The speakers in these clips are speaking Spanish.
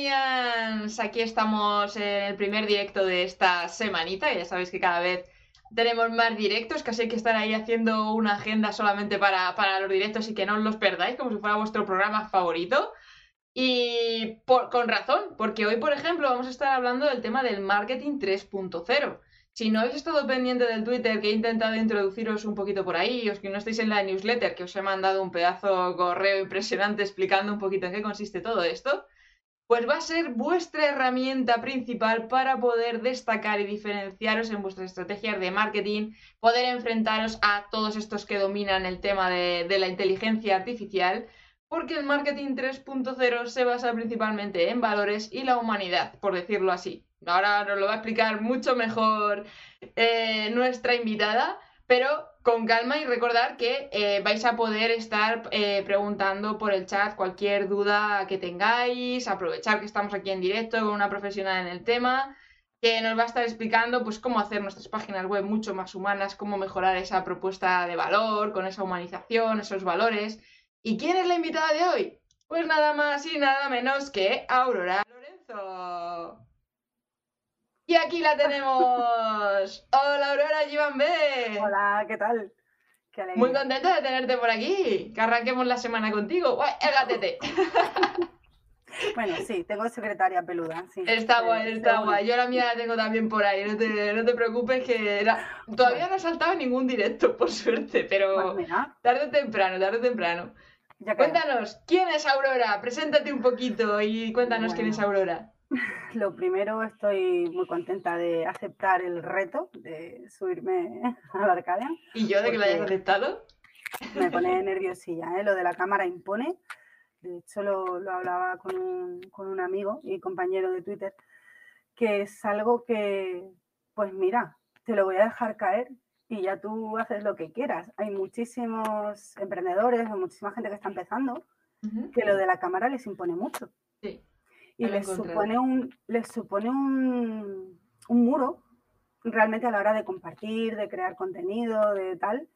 G1B Arcadenians, aquí estamos en el primer directo de esta semanita, ya sabéis que cada vez tenemos más directos, casi hay que estar ahí haciendo una agenda solamente para, los directos y que no os los perdáis, como si fuera vuestro programa favorito. Y con razón, porque hoy, por ejemplo, vamos a estar hablando del tema del marketing 3.0. Si no habéis estado pendiente del Twitter, que he intentado introduciros un poquito por ahí, os que no estáis en la newsletter, que os he mandado un pedazo correo impresionante explicando un poquito en qué consiste todo esto, pues va a ser vuestra herramienta principal para poder destacar y diferenciaros en vuestras estrategias de marketing, poder enfrentaros a todos estos que dominan el tema de, la inteligencia artificial, porque el marketing 3.0 se basa principalmente en valores y la humanidad, por decirlo así. Ahora nos lo va a explicar mucho mejor eh, nuestra invitada, pero con calma y recordar que eh, vais a poder estar eh, preguntando por el chat cualquier duda que tengáis, aprovechar que estamos aquí en directo con una profesional en el tema, que nos va a estar explicando pues cómo hacer nuestras páginas web mucho más humanas, cómo mejorar esa propuesta de valor, con esa humanización, esos valores. ¿Y quién es la invitada de hoy? Pues nada más y nada menos que Aurora Lorenzo. Y aquí la tenemos. Hola Aurora Iván B. Hola, ¿qué tal? Muy contenta de tenerte por aquí. Que arranquemos la semana contigo. ¡Guay! Bueno, sí, tengo secretaria peluda. Sí, está guay, está guay. Yo la mía la tengo también por ahí. No te, no te preocupes que todavía no ha saltado ningún directo, por suerte, pero pues tarde o temprano, tarde o temprano. cuéntanos, ¿quién es Aurora? Preséntate un poquito y cuéntanos quién es Aurora. Lo primero, estoy muy contenta de aceptar el reto de subirme a la Arcadia. ¿Y yo de que lo hayas aceptado? Me pone nerviosilla, ¿eh? lo de la cámara impone. De hecho, lo, hablaba con un, con un amigo y compañero de Twitter, que es algo que, pues mira, te lo voy a dejar caer y ya tú haces lo que quieras. Hay muchísimos emprendedores muchísima gente que está empezando que lo de la cámara les impone mucho. Sí y les supone, un, les supone un, un, muro realmente a la hora de compartir, de crear contenido, de tal.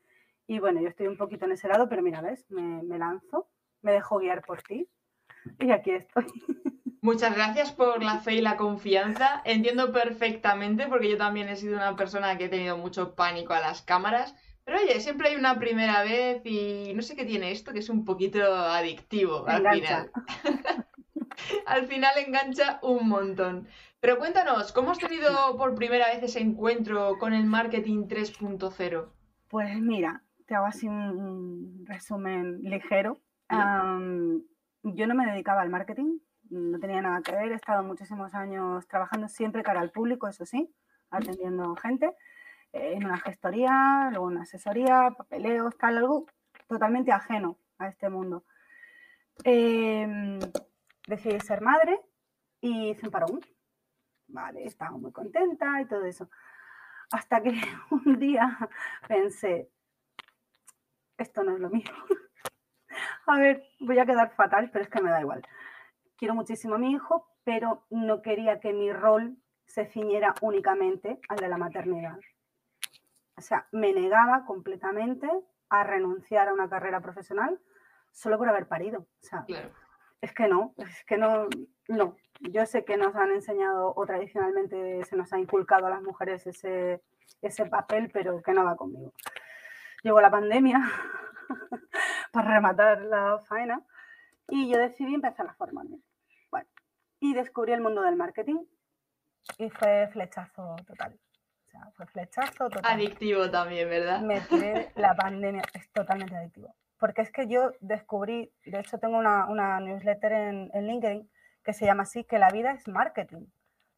Y bueno, yo estoy un poquito en ese lado, pero mira, ves, me, me lanzo, me dejo guiar por ti y aquí estoy. Muchas gracias por la fe y la confianza. Entiendo perfectamente porque yo también he sido una persona que he tenido mucho pánico a las cámaras. Pero oye, siempre hay una primera vez y no sé qué tiene esto que es un poquito adictivo al final. Al final engancha un montón. Pero cuéntanos, ¿cómo has tenido por primera vez ese encuentro con el marketing 3.0? Pues mira, te hago así un resumen ligero. yo no me dedicaba al marketing, no tenía nada que ver, he estado muchísimos años trabajando siempre cara al público, eso sí, atendiendo gente, eh, en una gestoría, luego una asesoría, papeleos, tal, algo totalmente ajeno a este mundo. Eh, decidí ser madre y hice un parón. Vale, estaba muy contenta y todo eso. Hasta que un día pensé, esto no es lo mío. a ver, voy a quedar fatal, pero es que me da igual. Quiero muchísimo a mi hijo, pero no quería que mi rol se ciñera únicamente al de la maternidad. O sea, me negaba completamente a renunciar a una carrera profesional solo por haber parido. O sea, es que no, es que no, no. Yo sé que nos han enseñado o tradicionalmente se nos ha inculcado a las mujeres ese, ese papel, pero que no va conmigo. Llegó la pandemia para rematar la faena y yo decidí empezar a formarme. Bueno, y descubrí el mundo del marketing y fue flechazo total. O sea, fue flechazo total. Adictivo también, ¿verdad? Me tiré la pandemia, es totalmente adictivo porque es que yo descubrí, de hecho tengo una, newsletter en, LinkedIn que se llama así, que la vida es marketing.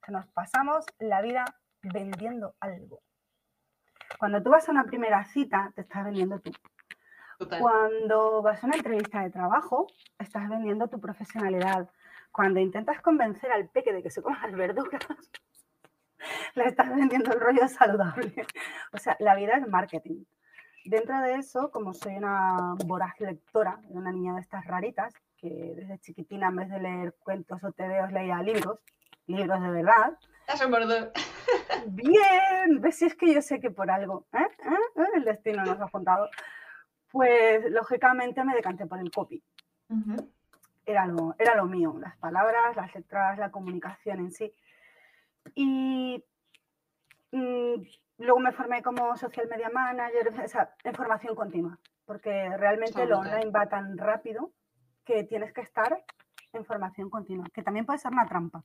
Que nos pasamos la vida vendiendo algo. Cuando tú vas a una primera cita, te estás vendiendo tú. Cuando vas a una entrevista de trabajo, estás vendiendo tu profesionalidad. Cuando intentas convencer al peque de que se coma las verduras, le estás vendiendo el rollo saludable. O sea, la vida es marketing. Dentro de eso, como soy una voraz lectora, una niña de estas raritas, que desde chiquitina en vez de leer cuentos o tebeos leía libros, libros de verdad. Bien, ves si es que yo sé que por algo, ¿eh? ¿Eh? ¿Eh? el destino nos ha juntado. Pues lógicamente me decanté por el copy. era lo, era lo mío, las palabras, las letras, la comunicación en sí. Y mm, luego me formé como social media manager, o sea, en formación continua, porque realmente lo online va tan rápido que tienes que estar en formación continua, que también puede ser una trampa.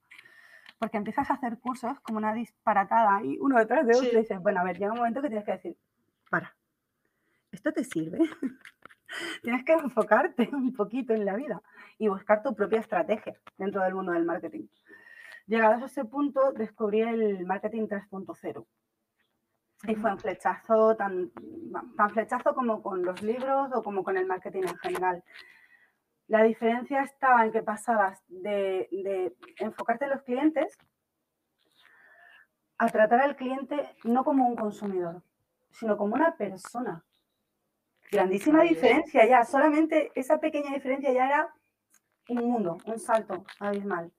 Porque empiezas a hacer cursos como una disparatada y uno detrás de otro y dices, bueno, a ver, llega un momento que tienes que decir, para, ¿esto te sirve? tienes que enfocarte un poquito en la vida y buscar tu propia estrategia dentro del mundo del marketing. Llegados a ese punto, descubrí el marketing 3.0. Y fue un flechazo, tan, tan flechazo como con los libros o como con el marketing en general. La diferencia estaba en que pasabas de, de enfocarte en los clientes a tratar al cliente no como un consumidor, sino como una persona. Grandísima diferencia ya, solamente esa pequeña diferencia ya era un mundo, un salto abismal.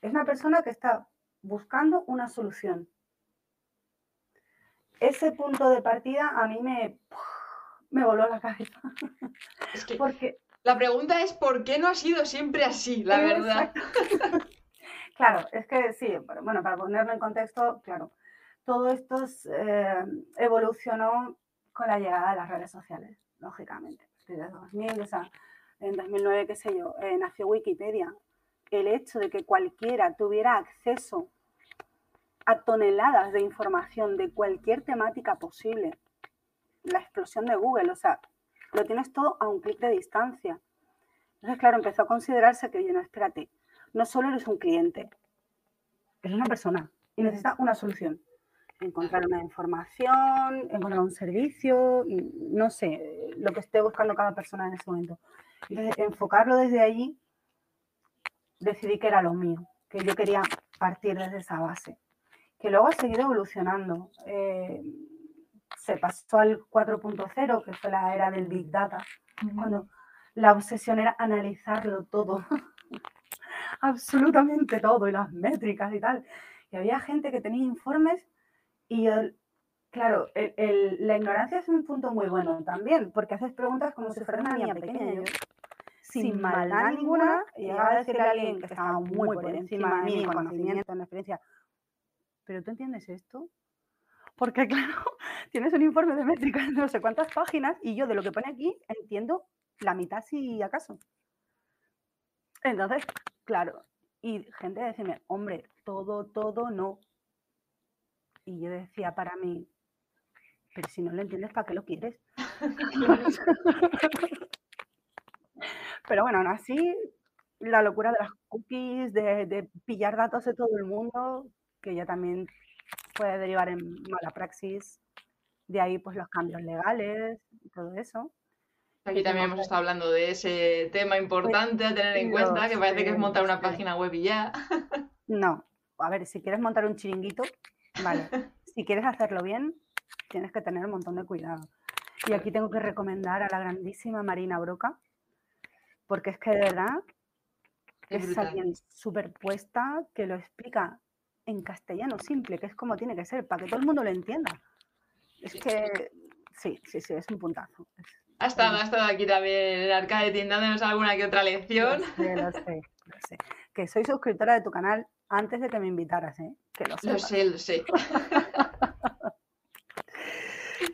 Es una persona que está buscando una solución. Ese punto de partida a mí me, me voló la cabeza. Porque la pregunta es ¿por qué no ha sido siempre así, la verdad? claro, es que sí, bueno, para ponerlo en contexto, claro, todo esto eh, evolucionó con la llegada de las redes sociales, lógicamente. Desde 2000, o sea, en 2009, qué sé yo, eh, nació Wikipedia, el hecho de que cualquiera tuviera acceso a toneladas de información de cualquier temática posible, la explosión de Google, o sea, lo tienes todo a un clic de distancia. Entonces, claro, empezó a considerarse que, oye, no, espérate, no solo eres un cliente, eres una persona y necesitas una solución. Encontrar una información, encontrar un servicio, no sé, lo que esté buscando cada persona en ese momento. Entonces, enfocarlo desde allí decidí que era lo mío, que yo quería partir desde esa base, que luego ha seguido evolucionando. Eh, se pasó al 4.0, que fue la era del Big Data, cuando la obsesión era analizarlo todo, absolutamente todo, y las métricas y tal. Y había gente que tenía informes y, claro, la ignorancia es un punto muy bueno también, porque haces preguntas como si fuera una niña pequeña sin maldad ninguna, llegaba a decirle a alguien que estaba muy por encima de mí en conocimiento, en experiencia, ¿pero tú entiendes esto? Porque claro, tienes un informe de métricas de no sé cuántas páginas y yo de lo que pone aquí entiendo la mitad si acaso. Entonces, claro, y gente decirme, hombre, todo, todo no. Y yo decía para mí, pero si no lo entiendes, ¿para qué lo quieres? Pero bueno, aún así, la locura de las cookies, de, pillar datos de todo el mundo, que ya también puede derivar en mala praxis. De ahí, pues los cambios legales y todo eso. Aquí también hemos estado hablando de ese tema importante a tener en cuenta, que parece que es montar una página web y ya. No, a ver, si quieres montar un chiringuito, vale. Si quieres hacerlo bien, tienes que tener un montón de cuidado. Y aquí tengo que recomendar a la grandísima Marina Broca, porque es que de verdad es, alguien superpuesta que lo explica en castellano simple, que es como tiene que ser, para que todo el mundo lo entienda. Es que sí, sí, sí, es un puntazo. ha estado, ha estado aquí también en Arcade dándonos alguna que otra lección. Lo sé, lo sé, Que soy suscriptora de tu canal antes de que me invitaras, ¿eh? Que lo, lo sé, lo sé.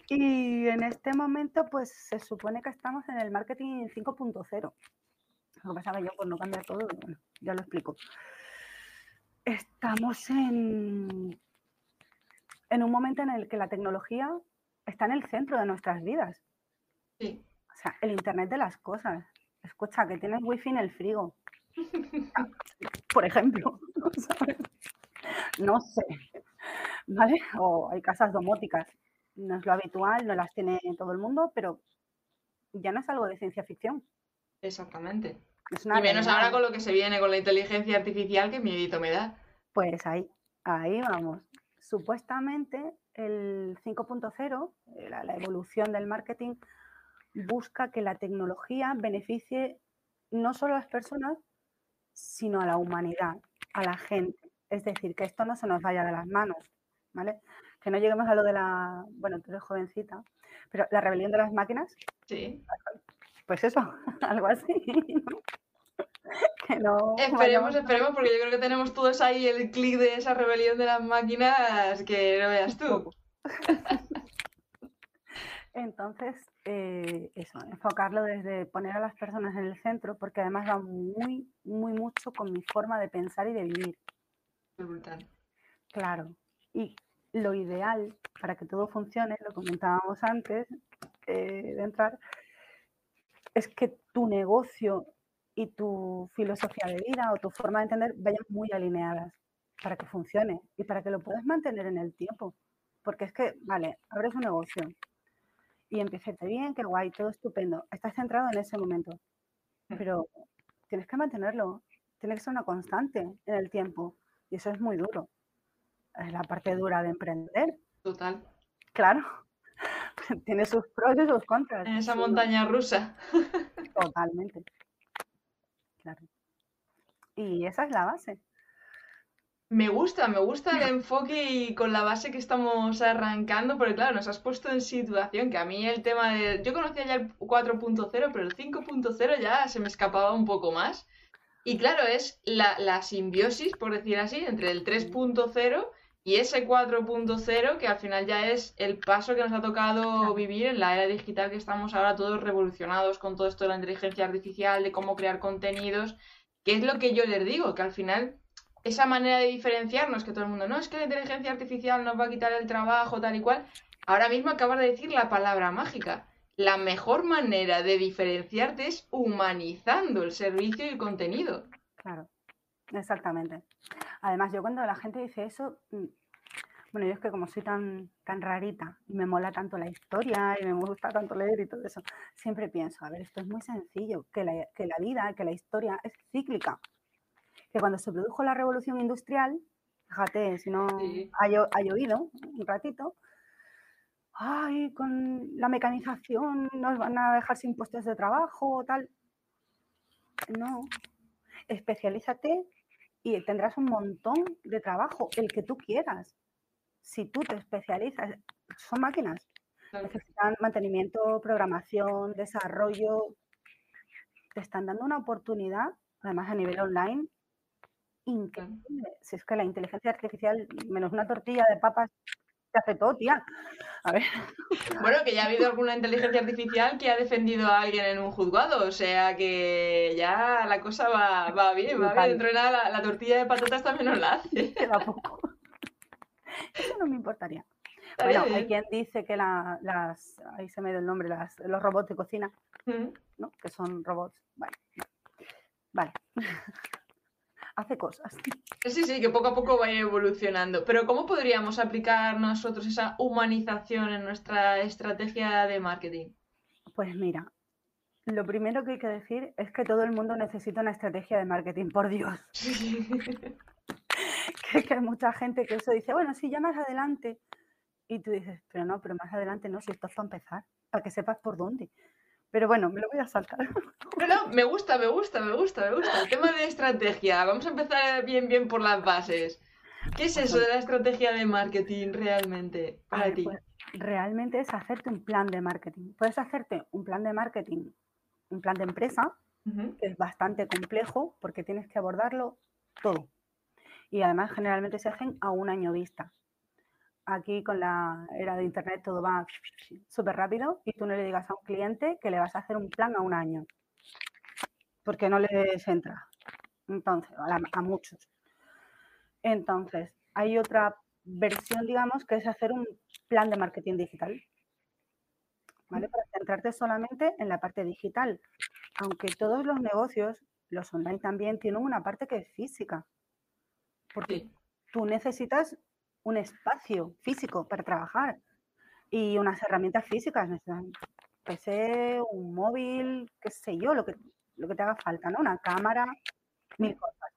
y en este momento, pues se supone que estamos en el marketing 5.0. Lo que pasa que yo, por no cambiar todo, bueno, ya lo explico. Estamos en, en un momento en el que la tecnología está en el centro de nuestras vidas. Sí. O sea, el Internet de las cosas. Escucha, que tienes wifi en el frigo. Por ejemplo. No sé. ¿Vale? O hay casas domóticas. No es lo habitual, no las tiene todo el mundo, pero ya no es algo de ciencia ficción. Exactamente y menos ahora con lo que se viene con la inteligencia artificial, que miedito me da. Pues ahí, ahí vamos. Supuestamente el 5.0, eh, la, la evolución del marketing, busca que la tecnología beneficie no solo a las personas, sino a la humanidad, a la gente. Es decir, que esto no se nos vaya de las manos, ¿vale? Que no lleguemos a lo de la, bueno, tú eres jovencita, pero la rebelión de las máquinas. Sí. Pues eso, algo así. que no. Esperemos, esperemos, porque yo creo que tenemos todos ahí el clic de esa rebelión de las máquinas que no veas tú. Entonces, eh, eso, enfocarlo desde poner a las personas en el centro, porque además va muy, muy mucho con mi forma de pensar y de vivir. Brutal. Claro. Y lo ideal para que todo funcione, lo comentábamos antes eh, de entrar, es que tu negocio y tu filosofía de vida o tu forma de entender vayan muy alineadas para que funcione y para que lo puedas mantener en el tiempo. Porque es que, vale, abres un negocio y empieza bien, qué guay, todo estupendo. Estás centrado en ese momento, mm. pero tienes que mantenerlo, tiene que ser una constante en el tiempo y eso es muy duro. Es la parte dura de emprender. Total. Claro. Tiene sus pros y sus contras. En esa montaña rusa. Totalmente. Claro. Y esa es la base. Me gusta, me gusta el enfoque y con la base que estamos arrancando, porque claro, nos has puesto en situación que a mí el tema de... Yo conocía ya el 4.0, pero el 5.0 ya se me escapaba un poco más. Y claro, es la, la simbiosis, por decir así, entre el 3.0 y ese 4.0, que al final ya es el paso que nos ha tocado vivir en la era digital que estamos ahora todos revolucionados con todo esto de la inteligencia artificial, de cómo crear contenidos, que es lo que yo les digo, que al final esa manera de diferenciarnos, que todo el mundo, no, es que la inteligencia artificial nos va a quitar el trabajo, tal y cual, ahora mismo acabas de decir la palabra mágica. La mejor manera de diferenciarte es humanizando el servicio y el contenido. Claro, exactamente. Además, yo cuando la gente dice eso, mm, bueno, yo es que como soy tan, tan rarita y me mola tanto la historia y me gusta tanto leer y todo eso, siempre pienso, a ver, esto es muy sencillo, que la, que la vida, que la historia es cíclica que cuando se produjo la revolución industrial, fíjate, si no ha, llovido un ratito, ay, con la mecanización nos van a dejar sin puestos de trabajo o tal. No, especialízate y tendrás un montón de trabajo, el que tú quieras. Si tú te especializas, son máquinas, necesitan mantenimiento, programación, desarrollo. Te están dando una oportunidad, además a nivel online, increíble. Si es que la inteligencia artificial, menos una tortilla de papas, te hace todo, tía. A ver. Bueno, que ya ha habido alguna inteligencia artificial que ha defendido a alguien en un juzgado, o sea que ya la cosa va, va bien, va bien. Dentro de nada, la, tortilla de patatas también nos la hace. Queda poco. Eso no me importaría. bueno, hay quien dice que las, ahí se me dio el nombre, las, los robots de cocina, ¿no? Que son robots. Vale. Vale hace cosas. Sí, sí, que poco a poco va a ir evolucionando. Pero ¿cómo podríamos aplicar nosotros esa humanización en nuestra estrategia de marketing? Pues mira, lo primero que hay que decir es que todo el mundo necesita una estrategia de marketing, por Dios. que, que hay mucha gente que eso dice, bueno, sí, ya más adelante. Y tú dices, pero no, pero más adelante no, si esto es para empezar, para que sepas por dónde. Pero bueno, me lo voy a saltar. No, me gusta, me gusta, me gusta, me gusta. El tema de estrategia. Vamos a empezar bien, bien por las bases. ¿Qué es eso de la estrategia de marketing realmente para ti? Pues, realmente es hacerte un plan de marketing. Puedes hacerte un plan de marketing, un plan de empresa, que es bastante complejo porque tienes que abordarlo todo. Y además generalmente se hacen a un año vista aquí con la era de Internet todo va súper rápido y tú no le digas a un cliente que le vas a hacer un plan a un año, porque no les entra. Entonces, a, muchos. Entonces, hay otra versión, digamos, que es hacer un plan de marketing digital. ¿Vale? Para centrarte solamente en la parte digital. Aunque todos los negocios, los online también, tienen una parte que es física. Porque tú necesitas un espacio físico para trabajar y unas herramientas físicas, PC, un móvil, qué sé yo, lo que, lo que te haga falta, ¿no? Una cámara, mil cosas.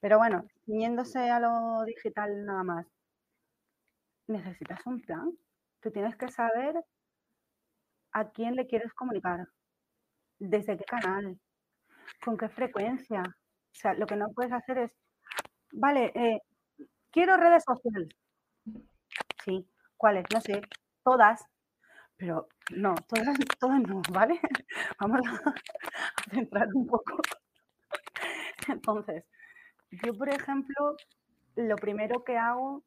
Pero bueno, yéndose a lo digital nada más, necesitas un plan. Tú tienes que saber a quién le quieres comunicar, desde qué canal, con qué frecuencia. O sea, lo que no puedes hacer es, vale, eh, quiero redes sociales. Sí, ¿cuáles? No sé, todas. Pero no, todas, todas no, ¿vale? Vamos a, centrar un poco. Entonces, yo, por ejemplo, lo primero que hago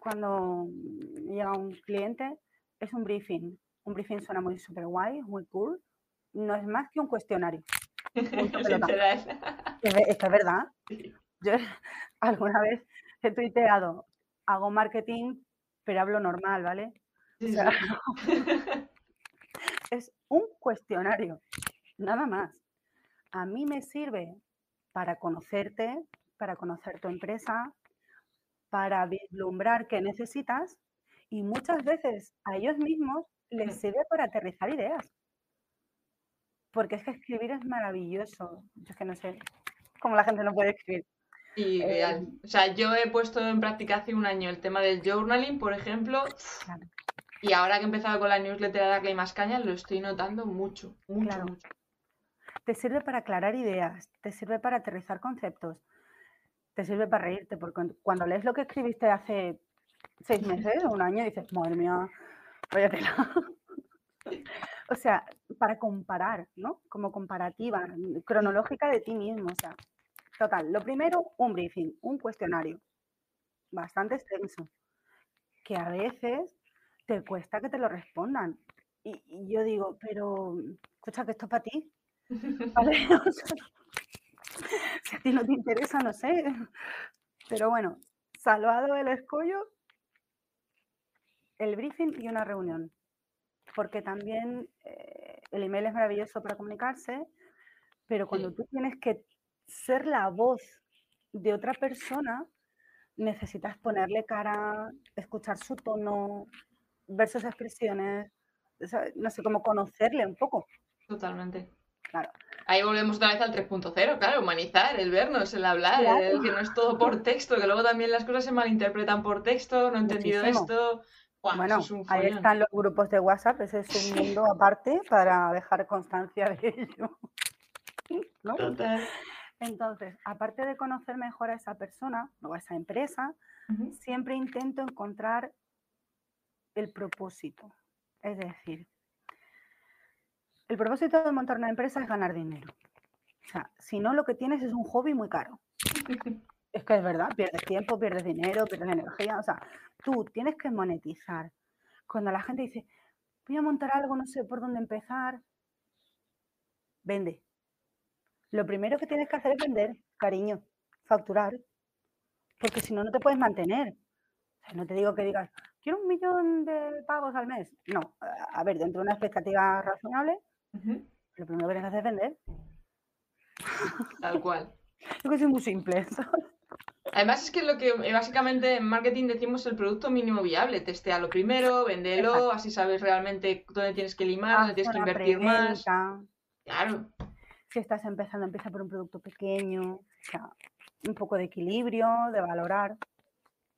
cuando llega un cliente es un briefing. Un briefing suena muy super guay, muy cool. No es más que un cuestionario. Esto es verdad. Yo alguna vez he tuiteado, hago marketing, pero hablo normal, ¿vale? es un cuestionario, nada más. A mí me sirve para conocerte, para conocer tu empresa, para vislumbrar qué necesitas y muchas veces a ellos mismos les sirve para aterrizar ideas. Porque es que escribir es maravilloso. Yo es que no sé cómo la gente no puede escribir. Eh, o sea, yo he puesto en práctica hace un año el tema del journaling, por ejemplo, y ahora que he empezado con la newsletter de Darle Más Caña, lo estoy notando mucho, mucho, mucho. Te sirve para aclarar ideas, te sirve para aterrizar conceptos, te sirve para reírte, porque cuando lees lo que escribiste hace seis meses o un año, dices, madre mía, tela. o sea, para comparar, ¿no? Como comparativa cronológica de ti mismo, o sea, total. Lo primero, un briefing, un cuestionario, bastante extenso, que a veces te cuesta que te lo respondan. Y, yo digo, pero, escucha, que esto es para ti. ¿Vale? si a ti no te interesa, no sé. Pero bueno, salvado el escollo, el briefing y una reunión. Porque también eh, el email es maravilloso para comunicarse, pero cuando tú tienes que ser la voz de otra persona, necesitas ponerle cara, escuchar su tono, ver sus expresiones, no sé, cómo conocerle un poco. Totalmente. Claro. Ahí volvemos otra vez al 3.0, claro, humanizar, el vernos, el hablar, el que no es todo por texto, que luego también las cosas se malinterpretan por texto, no he entendido esto. bueno, ahí están los grupos de WhatsApp, ese es un mundo aparte para dejar constancia de ello. Entonces, aparte de conocer mejor a esa persona o a esa empresa, siempre intento encontrar el propósito. Es decir, el propósito de montar una empresa es ganar dinero. O sea, si no, lo que tienes es un hobby muy caro. Es que es verdad, pierdes tiempo, pierdes dinero, pierdes energía. O sea, tú tienes que monetizar. Cuando la gente dice, voy a montar algo, no sé por dónde empezar, vende. Lo primero que tienes que hacer es vender, cariño, facturar. Porque si no, no te puedes mantener. O sea, no te digo que digas, quiero un millón de pagos al mes. No, a ver, dentro de una expectativa razonable, lo primero que tienes que hacer es vender. Tal cual. Creo que es muy simple. Además es que lo que eh, básicamente en marketing decimos el producto mínimo viable. lo primero, vendelo, así sabes realmente dónde tienes que limar, dónde tienes que invertir más. Claro. Si estás empezando, empieza por un producto pequeño, o sea, un poco de equilibrio, de valorar.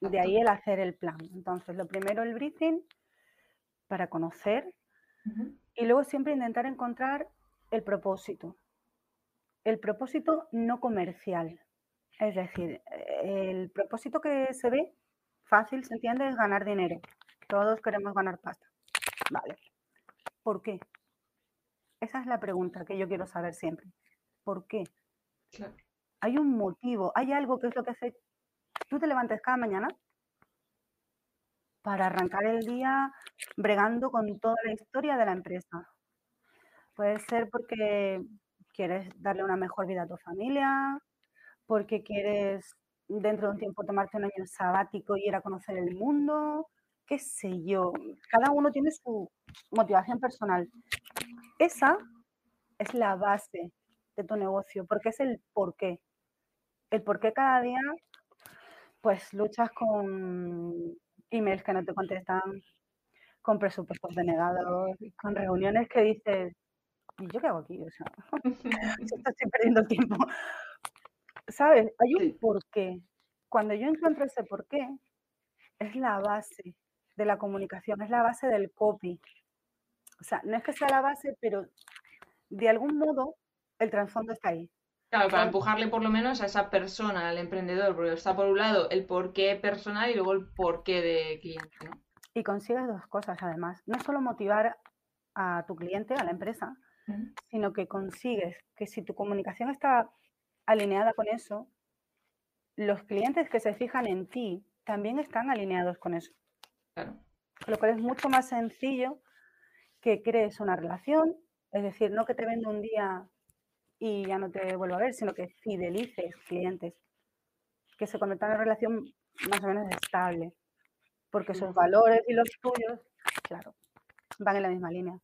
De ahí el hacer el plan. Entonces, lo primero el briefing para conocer y luego siempre intentar encontrar el propósito. El propósito no comercial. Es decir, el propósito que se ve fácil, se entiende, es ganar dinero. Todos queremos ganar pasta. Vale. ¿Por qué? Esa es la pregunta que yo quiero saber siempre. ¿Por qué? Hay un motivo, hay algo que es lo que hace tú te levantes cada mañana para arrancar el día bregando con toda la historia de la empresa. Puede ser porque quieres darle una mejor vida a tu familia, porque quieres dentro de un tiempo tomarte un año sabático y ir a conocer el mundo, qué sé yo. Cada uno tiene su motivación personal. Esa es la base de tu negocio, porque es el por qué. El por qué cada día pues luchas con emails que no te contestan, con presupuestos denegados, con reuniones que dices, ¿y yo qué hago aquí? O sea, estoy perdiendo tiempo. ¿Sabes? Hay un porqué. Cuando yo encuentro ese porqué, es la base de la comunicación, es la base del copy. O sea, no es que sea la base, pero de algún modo el trasfondo está ahí. Claro, para empujarle por lo menos a esa persona, al emprendedor, porque está por un lado el porqué personal y luego el porqué de cliente. ¿no? Y consigues dos cosas además. No solo motivar a tu cliente, a la empresa, sino que consigues que si tu comunicación está alineada con eso, los clientes que se fijan en ti también están alineados con eso. Claro. Con lo cual es mucho más sencillo que crees una relación, es decir, no que te venda un día y ya no te vuelvo a ver, sino que fidelices clientes, que se conviertan en una relación más o menos estable, porque sus valores y los tuyos, claro, van en la misma línea.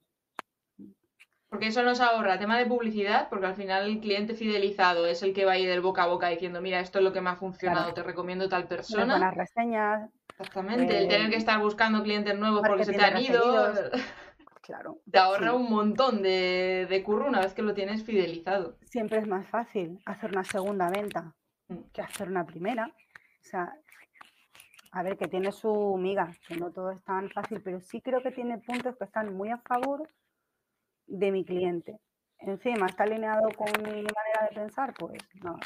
Porque eso nos ahorra tema de publicidad, porque al final el cliente fidelizado es el que va a ir del boca a boca diciendo, mira, esto es lo que me ha funcionado, te recomiendo tal persona. Buenas reseñas. Exactamente, el tener que eh, estar buscando clientes nuevos porque se te han ido. Claro. Te ahorra un montón de, de, curro una vez que lo tienes fidelizado. Siempre es más fácil hacer una segunda venta mm. que hacer una primera. O sea, a ver, que tiene su miga, que no todo es tan fácil, pero sí creo que tiene puntos que están muy a favor de mi cliente. Encima, ¿está alineado con mi manera de pensar? Pues no,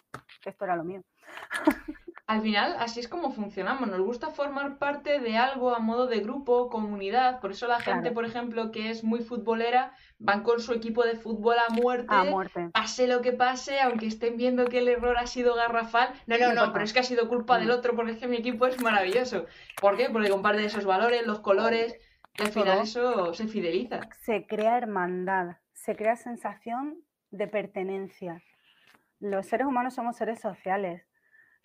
esto era lo mío. Al final, así es como funcionamos. Nos gusta formar parte de algo a modo de grupo, comunidad. Por eso la gente, por ejemplo, que es muy futbolera, van con su equipo de fútbol a muerte, a muerte. Pase lo que pase, aunque estén viendo que el error ha sido garrafal. No, no, no, pero es que ha sido culpa del otro, porque es que mi equipo es maravilloso. ¿Por qué? Porque comparte esos valores, los colores. Y al final eso se fideliza. Se crea hermandad, se crea sensación de pertenencia. Los seres humanos somos seres sociales.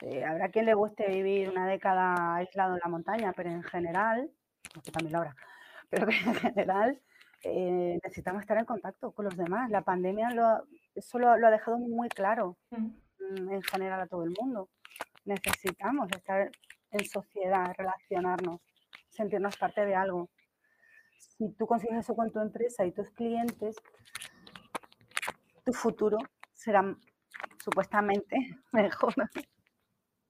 Eh, habrá quien le guste vivir una década aislado en la montaña, pero en general, porque también lo habrá, pero que en general eh, necesitamos estar en contacto con los demás. La pandemia lo, eso lo, ha dejado muy claro mm. Mm, en general a todo el mundo. Necesitamos estar en sociedad, relacionarnos, sentirnos parte de algo si tú consigues eso con tu empresa y tus clientes, tu futuro será supuestamente mejor.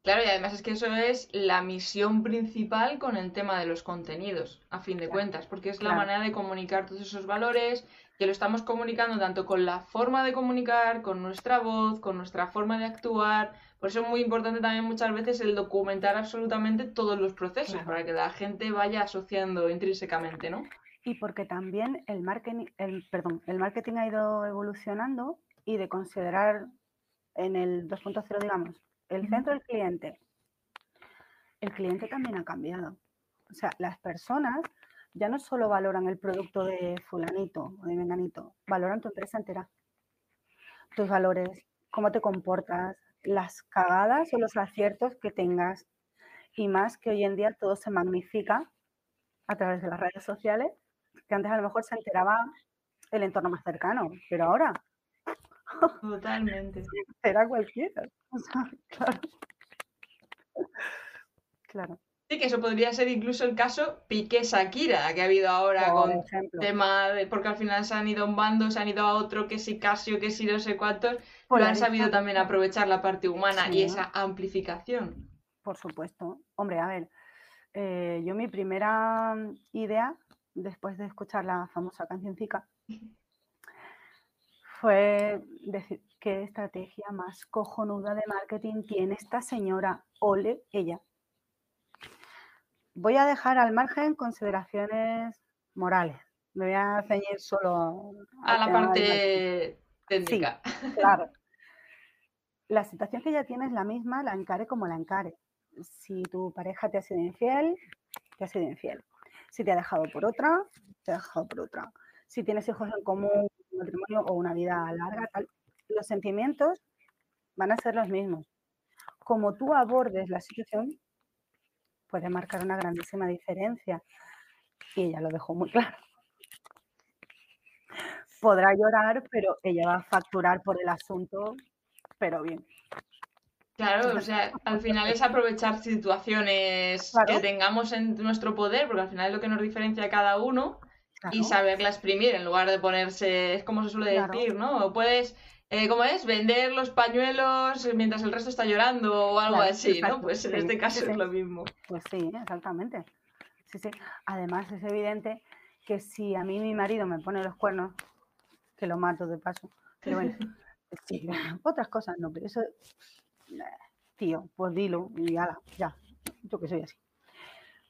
Claro, y además es que eso es la misión principal con el tema de los contenidos, a fin de cuentas, porque es la manera de comunicar todos esos valores, que lo estamos comunicando tanto con la forma de comunicar, con nuestra voz, con nuestra forma de actuar. Por eso es muy importante también muchas veces el documentar absolutamente todos los procesos, para que la gente vaya asociando intrínsecamente, ¿no? Y porque también el marketing, el, perdón, el marketing ha ido evolucionando y de considerar en el 2.0, digamos, el centro del cliente, el cliente también ha cambiado. O sea, las personas ya no solo valoran el producto de fulanito o de menganito, valoran tu empresa entera. Tus valores, cómo te comportas, las cagadas o los aciertos que tengas. Y más que hoy en día todo se magnifica a través de las redes sociales que antes a lo mejor se enteraba el entorno más cercano, pero ahora. Totalmente. Será cualquiera. claro. claro. Sí, que eso podría ser incluso el caso Piqué Shakira, que ha habido ahora con tema de, porque al final se han ido a un bando, se han ido a otro, que si Casio, que si no sé cuántos, pero han sabido también aprovechar la parte humana y esa amplificación. Por supuesto. Hombre, a ver, eh, yo mi primera idea después de escuchar la famosa cancioncica, fue decir qué estrategia más cojonuda de marketing tiene esta señora, ole ella. Voy a dejar al margen consideraciones morales. Me voy a ceñir solo a, la parte técnica. claro. La situación que ella tiene es la misma, la encare como la encare. Si tu pareja te ha sido infiel, te ha sido infiel. Si te ha dejado por otra, te ha dejado por otra. Si tienes hijos en común, un matrimonio o una vida larga, los sentimientos van a ser los mismos. Como tú abordes la situación, puede marcar una grandísima diferencia. Y ella lo dejó muy claro. Podrá llorar, pero ella va a facturar por el asunto, pero bien. Claro, o sea, al final es aprovechar situaciones que tengamos en nuestro poder, porque al final es lo que nos diferencia a cada uno y saberla exprimir en lugar de ponerse, es como se suele decir, ¿no? Puedes, eh, ¿cómo es? Vender los pañuelos mientras el resto está llorando o algo así, ¿no? Pues en este caso es lo mismo. Pues sí, exactamente. Sí, sí. Además es evidente que si a mí mi marido me pone los cuernos, que lo mato de paso, pero bueno, sí, otras cosas no, pero eso tío, pues dilo y ya, ya, yo que soy así.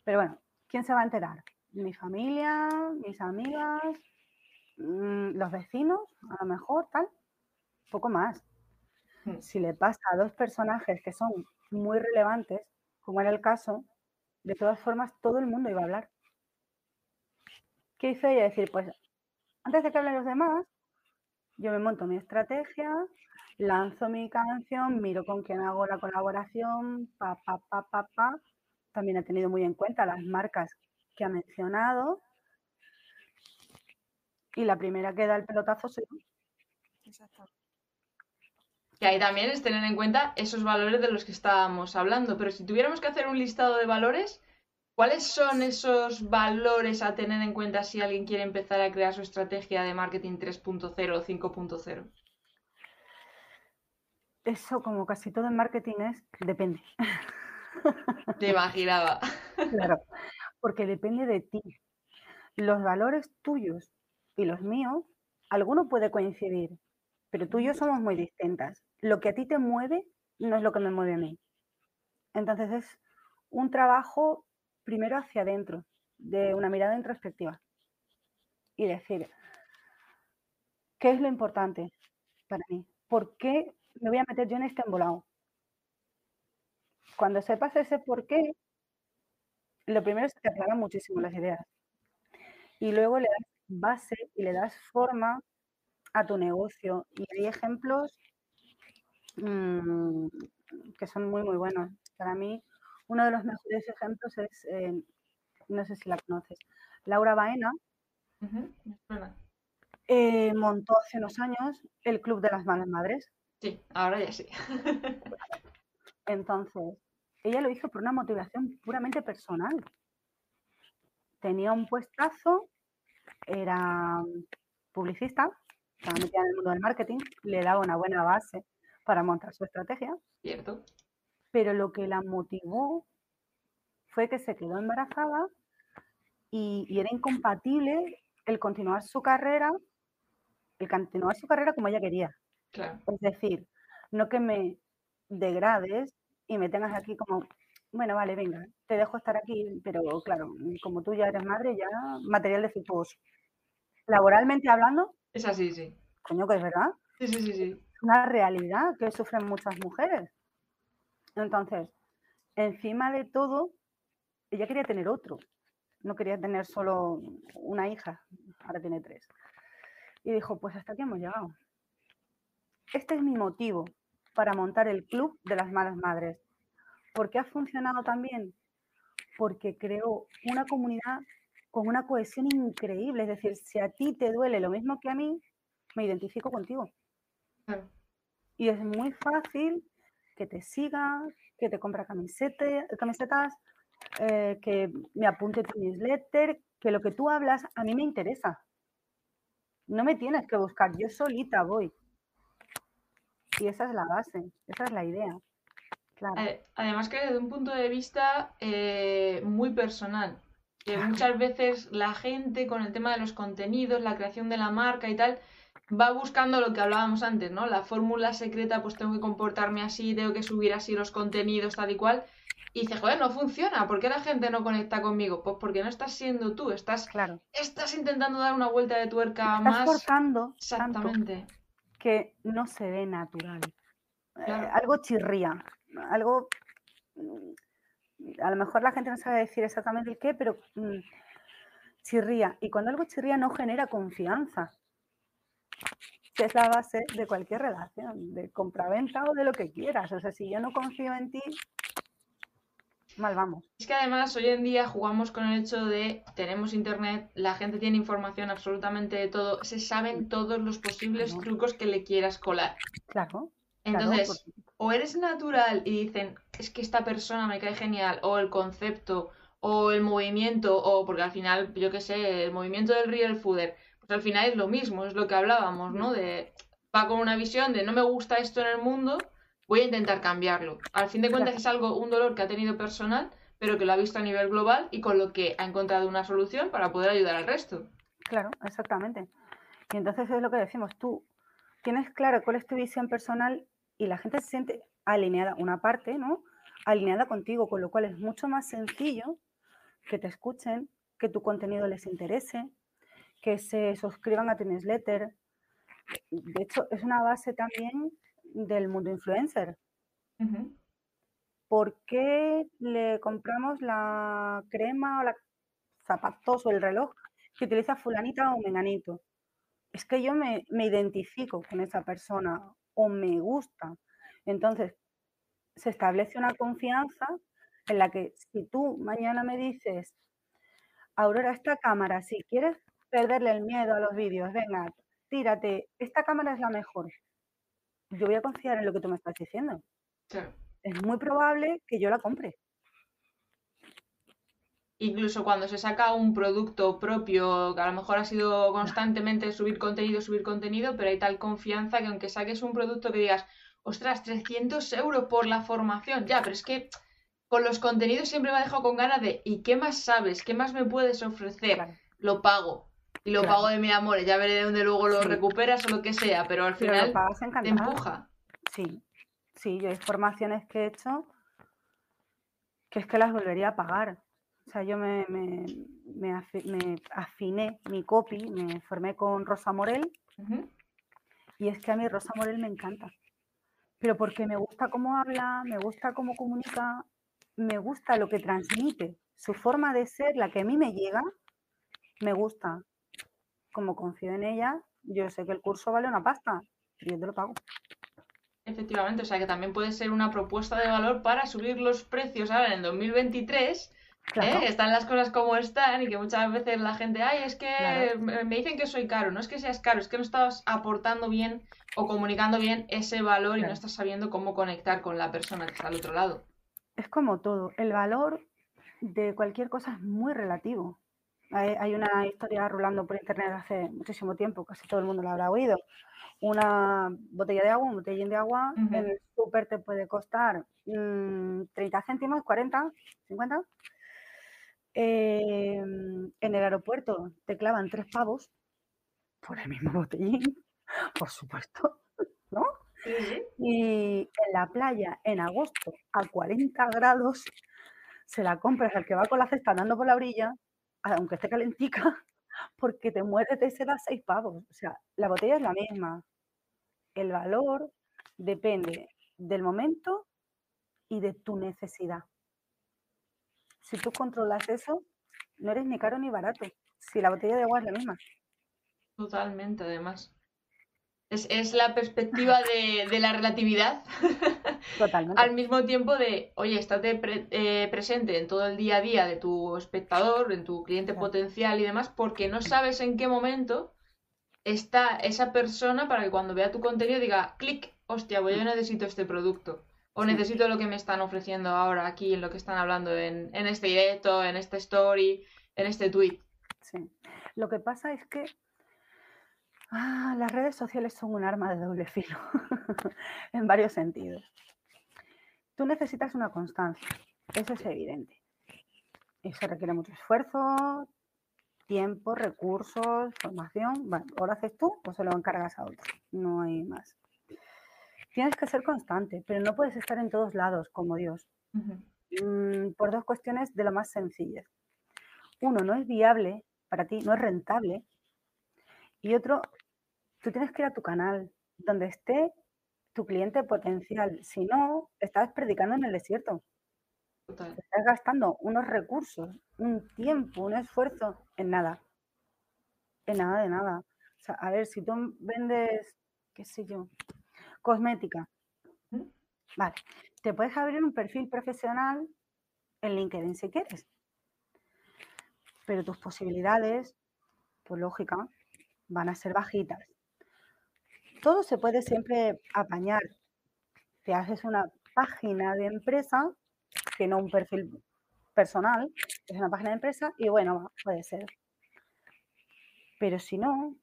Pero bueno, ¿quién se va a enterar? Mi familia, mis amigas, mm, los vecinos, a lo mejor, tal, poco más. mm. si le pasa a dos personajes que son muy relevantes, como era el caso, de todas formas todo el mundo iba a hablar. ¿Qué hice ella? Decir, pues antes de que hablen los demás, yo me monto mi estrategia, lanzo mi canción, miro con quién hago la colaboración, pa, pa, pa, pa, pa. También he tenido muy en cuenta las marcas que ha mencionado. Y la primera que da el pelotazo soy yo. Exacto. Que ahí también es tener en cuenta esos valores de los que estábamos hablando. Pero si tuviéramos que hacer un listado de valores, ¿cuáles son esos valores a tener en cuenta si alguien quiere empezar a crear su estrategia de marketing 3.0 o 5.0? Eso, como casi todo en marketing, es depende. Te imaginaba. Claro, porque depende de ti. Los valores tuyos y los míos, alguno puede coincidir, pero tú y yo somos muy distintas. Lo que a ti te mueve no es lo que me mueve a mí. Entonces es un trabajo primero hacia adentro, de una mirada introspectiva. Y decir, ¿qué es lo importante para mí? ¿Por qué me voy a meter yo en este embolado? Cuando sepas ese por qué, lo primero es que te aclaran muchísimo las ideas. Y luego le das base y le das forma a tu negocio. Y hay ejemplos mm, que son muy, muy buenos. Para mí, uno de los mejores ejemplos es, eh, no sé si la conoces, Laura Baena. Eh, montó hace unos años el Club de las Malas Madres. Sí, ahora ya sí. Entonces, ella lo hizo por una motivación puramente personal. Tenía un puestazo, era publicista, estaba metida en el mundo del marketing, le daba una buena base para montar su estrategia. Cierto. Pero lo que la motivó fue que se quedó embarazada y, era incompatible el continuar su carrera, el continuar su carrera como ella quería. Es decir, no que me degrades y me tengas aquí como, bueno, vale, venga, te dejo estar aquí, pero claro, como tú ya eres madre, ya material defectuoso. Laboralmente hablando, es así, sí. Coño, que es verdad. Sí, sí, sí, sí. Es una realidad que sufren muchas mujeres. Entonces, encima de todo, ella quería tener otro. No quería tener solo una hija, ahora tiene tres. Y dijo, pues hasta aquí hemos llegado. Este es mi motivo para montar el Club de las Malas Madres. ¿Por qué ha funcionado también? Porque creó una comunidad con una cohesión increíble. Es decir, si a ti te duele lo mismo que a mí, me identifico contigo. Y es muy fácil que te siga, que te compra camisetas, eh, que me apunte tu newsletter, que lo que tú hablas a mí me interesa. No me tienes que buscar, yo solita voy. Y esa es la base, esa es la idea. Además que desde un punto de vista eh, muy personal, que muchas veces la gente con el tema de los contenidos, la creación de la marca y tal, va buscando lo que hablábamos antes, ¿no? La fórmula secreta, pues tengo que comportarme así, tengo que subir así los contenidos, tal y cual. Y dice, joder, no funciona, ¿por qué la gente no conecta conmigo? Pues porque no estás siendo tú, estás, claro. estás intentando dar una vuelta de tuerca estás más. forzando Exactamente. Que no se ve natural. Eh, algo chirría, algo a lo mejor la gente no sabe decir exactamente el qué, pero mm, chirría. Y cuando algo chirría no genera confianza, que es la base de cualquier relación, de compra-venta o de lo que quieras. O sea, si yo no confío en ti, mal vamos. Es que además hoy en día jugamos con el hecho de tenemos internet, la gente tiene información absolutamente de todo, se saben todos los posibles trucos que le quieras colar. Claro. Entonces, o eres natural y dicen, es que esta persona me cae genial, o el concepto, o el movimiento, o porque al final, yo qué sé, el movimiento del real fooder, pues al final es lo mismo, es lo que hablábamos, ¿no? De va con una visión de no me gusta esto en el mundo, voy a intentar cambiarlo. Al fin de cuentas es algo, un dolor que ha tenido personal, pero que lo ha visto a nivel global y con lo que ha encontrado una solución para poder ayudar al resto. Claro, exactamente. Y entonces es lo que decimos, tú tienes claro cuál es tu visión personal y la gente se siente alineada, una parte, ¿no? Alineada contigo, con lo cual es mucho más sencillo que te escuchen, que tu contenido les interese, que se suscriban a tu newsletter. De hecho, es una base también del mundo influencer. ¿Por qué le compramos la crema o la zapatos o el reloj que utiliza fulanita o menganito? Es que yo me, me identifico con esa persona o me gusta. Entonces, se establece una confianza en la que si tú mañana me dices, Aurora, esta cámara, si quieres perderle el miedo a los vídeos, venga, tírate, esta cámara es la mejor. Yo voy a confiar en lo que tú me estás diciendo. Es muy probable que yo la compre. Incluso cuando se saca un producto propio, que a lo mejor ha sido constantemente subir contenido, subir contenido, pero hay tal confianza que aunque saques un producto que digas, ostras, 300 euros por la formación, ya, pero es que con los contenidos siempre me ha dejado con ganas de, ¿y qué más sabes? ¿Qué más me puedes ofrecer? Lo pago. Y lo pago de mi amor, ya veré de dónde luego lo recuperas o lo que sea, pero al final te empuja. Sí, sí, yo hay formaciones que he hecho que es que las volvería a pagar. O sea, yo me, me, afiné mi copy, me formé con Rosa Morel y es que a mí Rosa Morel me encanta. Pero porque me gusta cómo habla, me gusta cómo comunica, me gusta lo que transmite, su forma de ser, la que a mí me llega, me gusta. Como confío en ella, yo sé que el curso vale una pasta, y yo te lo pago. Efectivamente, o sea que también puede ser una propuesta de valor para subir los precios ahora en 2023. ¿eh? Que están las cosas como están y que muchas veces la gente, ay, es que me dicen que soy caro. No es que seas caro, es que no estás aportando bien o comunicando bien ese valor y no estás sabiendo cómo conectar con la persona que está al otro lado es como todo, el valor de cualquier cosa es muy relativo. Hay, una historia rulando por internet hace muchísimo tiempo, casi todo el mundo lo habrá oído. Una botella de agua, un botellín de agua, en el súper te puede costar 30 mm, céntimos, 40, 50. Em, en el aeropuerto te clavan tres pavos por el mismo botellín, por supuesto, ¿no? Y en la playa, en agosto, a 40 grados, se la compras al que va con la cesta andando por la orilla, aunque esté calentica, porque te mueres de se da seis pavos. O sea, la botella es la misma. El valor depende del momento y de tu necesidad. Si tú controlas eso, no eres ni caro ni barato. Si la botella de agua es la misma. Totalmente, además. Es, la perspectiva de, la relatividad. Totalmente. Al mismo tiempo de, oye, estate eh, presente en todo el día a día de tu espectador, en tu cliente potencial y demás, porque no sabes en qué momento está esa persona para que cuando vea tu contenido diga, clic, hostia, pues yo necesito este producto. O necesito lo que me están ofreciendo ahora aquí, en lo que están hablando en, en este directo, en este story, en este tweet. Sí. Lo que pasa es que Ah, las redes sociales son un arma de doble filo, en varios sentidos. Tú necesitas una constancia, eso es evidente. Eso requiere mucho esfuerzo, tiempo, recursos, formación. Bueno, o lo haces tú o se lo encargas a otro, no hay más. Tienes que ser constante, pero no puedes estar en todos lados como Dios. Mm, por dos cuestiones de lo más sencillas. Uno, no es viable para ti, no es rentable y otro, tú tienes que ir a tu canal, donde esté tu cliente potencial. Si no, estás predicando en el desierto. Estás gastando unos recursos, un tiempo, un esfuerzo en nada. En nada de nada. O sea, a ver, si tú vendes, qué sé yo, cosmética. Vale. Te puedes abrir un perfil profesional en LinkedIn si quieres. Pero tus posibilidades, por lógica, van a ser bajitas. Todo se puede siempre apañar. Te haces una página de empresa, que no un perfil personal, es una página de empresa y bueno, puede ser. Pero si no,